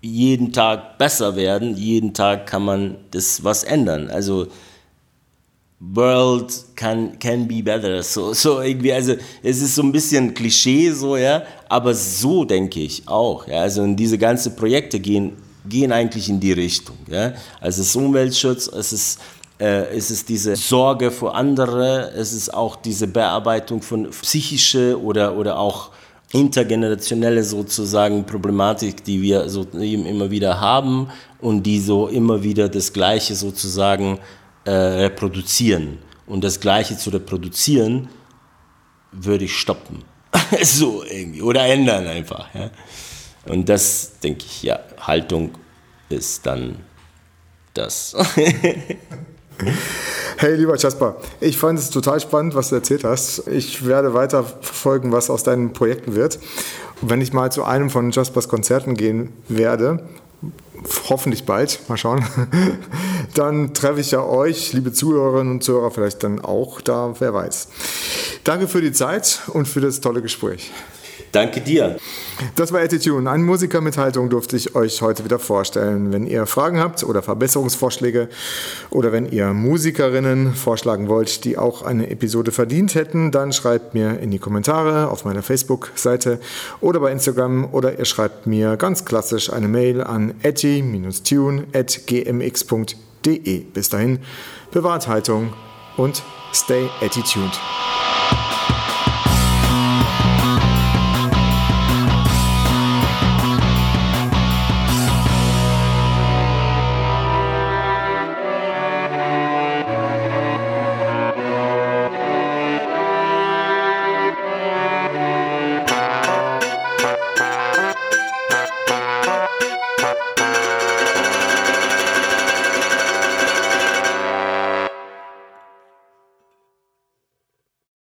jeden Tag besser werden, jeden Tag kann man das was ändern. Also World can, can be better. So, so irgendwie, also es ist so ein bisschen Klischee so, ja, aber so denke ich auch. Ja, also diese ganzen Projekte gehen, gehen eigentlich in die Richtung. Ja. Also es ist Umweltschutz, es ist es ist diese Sorge für andere, es ist auch diese Bearbeitung von psychische oder, oder auch intergenerationelle sozusagen Problematik, die wir so immer wieder haben und die so immer wieder das Gleiche sozusagen äh, reproduzieren. Und das Gleiche zu reproduzieren, würde ich stoppen. so irgendwie. Oder ändern einfach. Ja. Und das, denke ich, ja, Haltung ist dann das. Hey, lieber Jasper, ich fand es total spannend, was du erzählt hast. Ich werde weiter verfolgen, was aus deinen Projekten wird. Und wenn ich mal zu einem von Jaspers Konzerten gehen werde, hoffentlich bald, mal schauen, dann treffe ich ja euch, liebe Zuhörerinnen und Zuhörer, vielleicht dann auch da, wer weiß. Danke für die Zeit und für das tolle Gespräch. Danke dir. Das war Attitude. Eine Musikermitteilung durfte ich euch heute wieder vorstellen. Wenn ihr Fragen habt oder Verbesserungsvorschläge oder wenn ihr Musikerinnen vorschlagen wollt, die auch eine Episode verdient hätten, dann schreibt mir in die Kommentare auf meiner Facebook-Seite oder bei Instagram oder ihr schreibt mir ganz klassisch eine Mail an atti-tune.gmx.de. Bis dahin, bewahrt Haltung und stay attitude.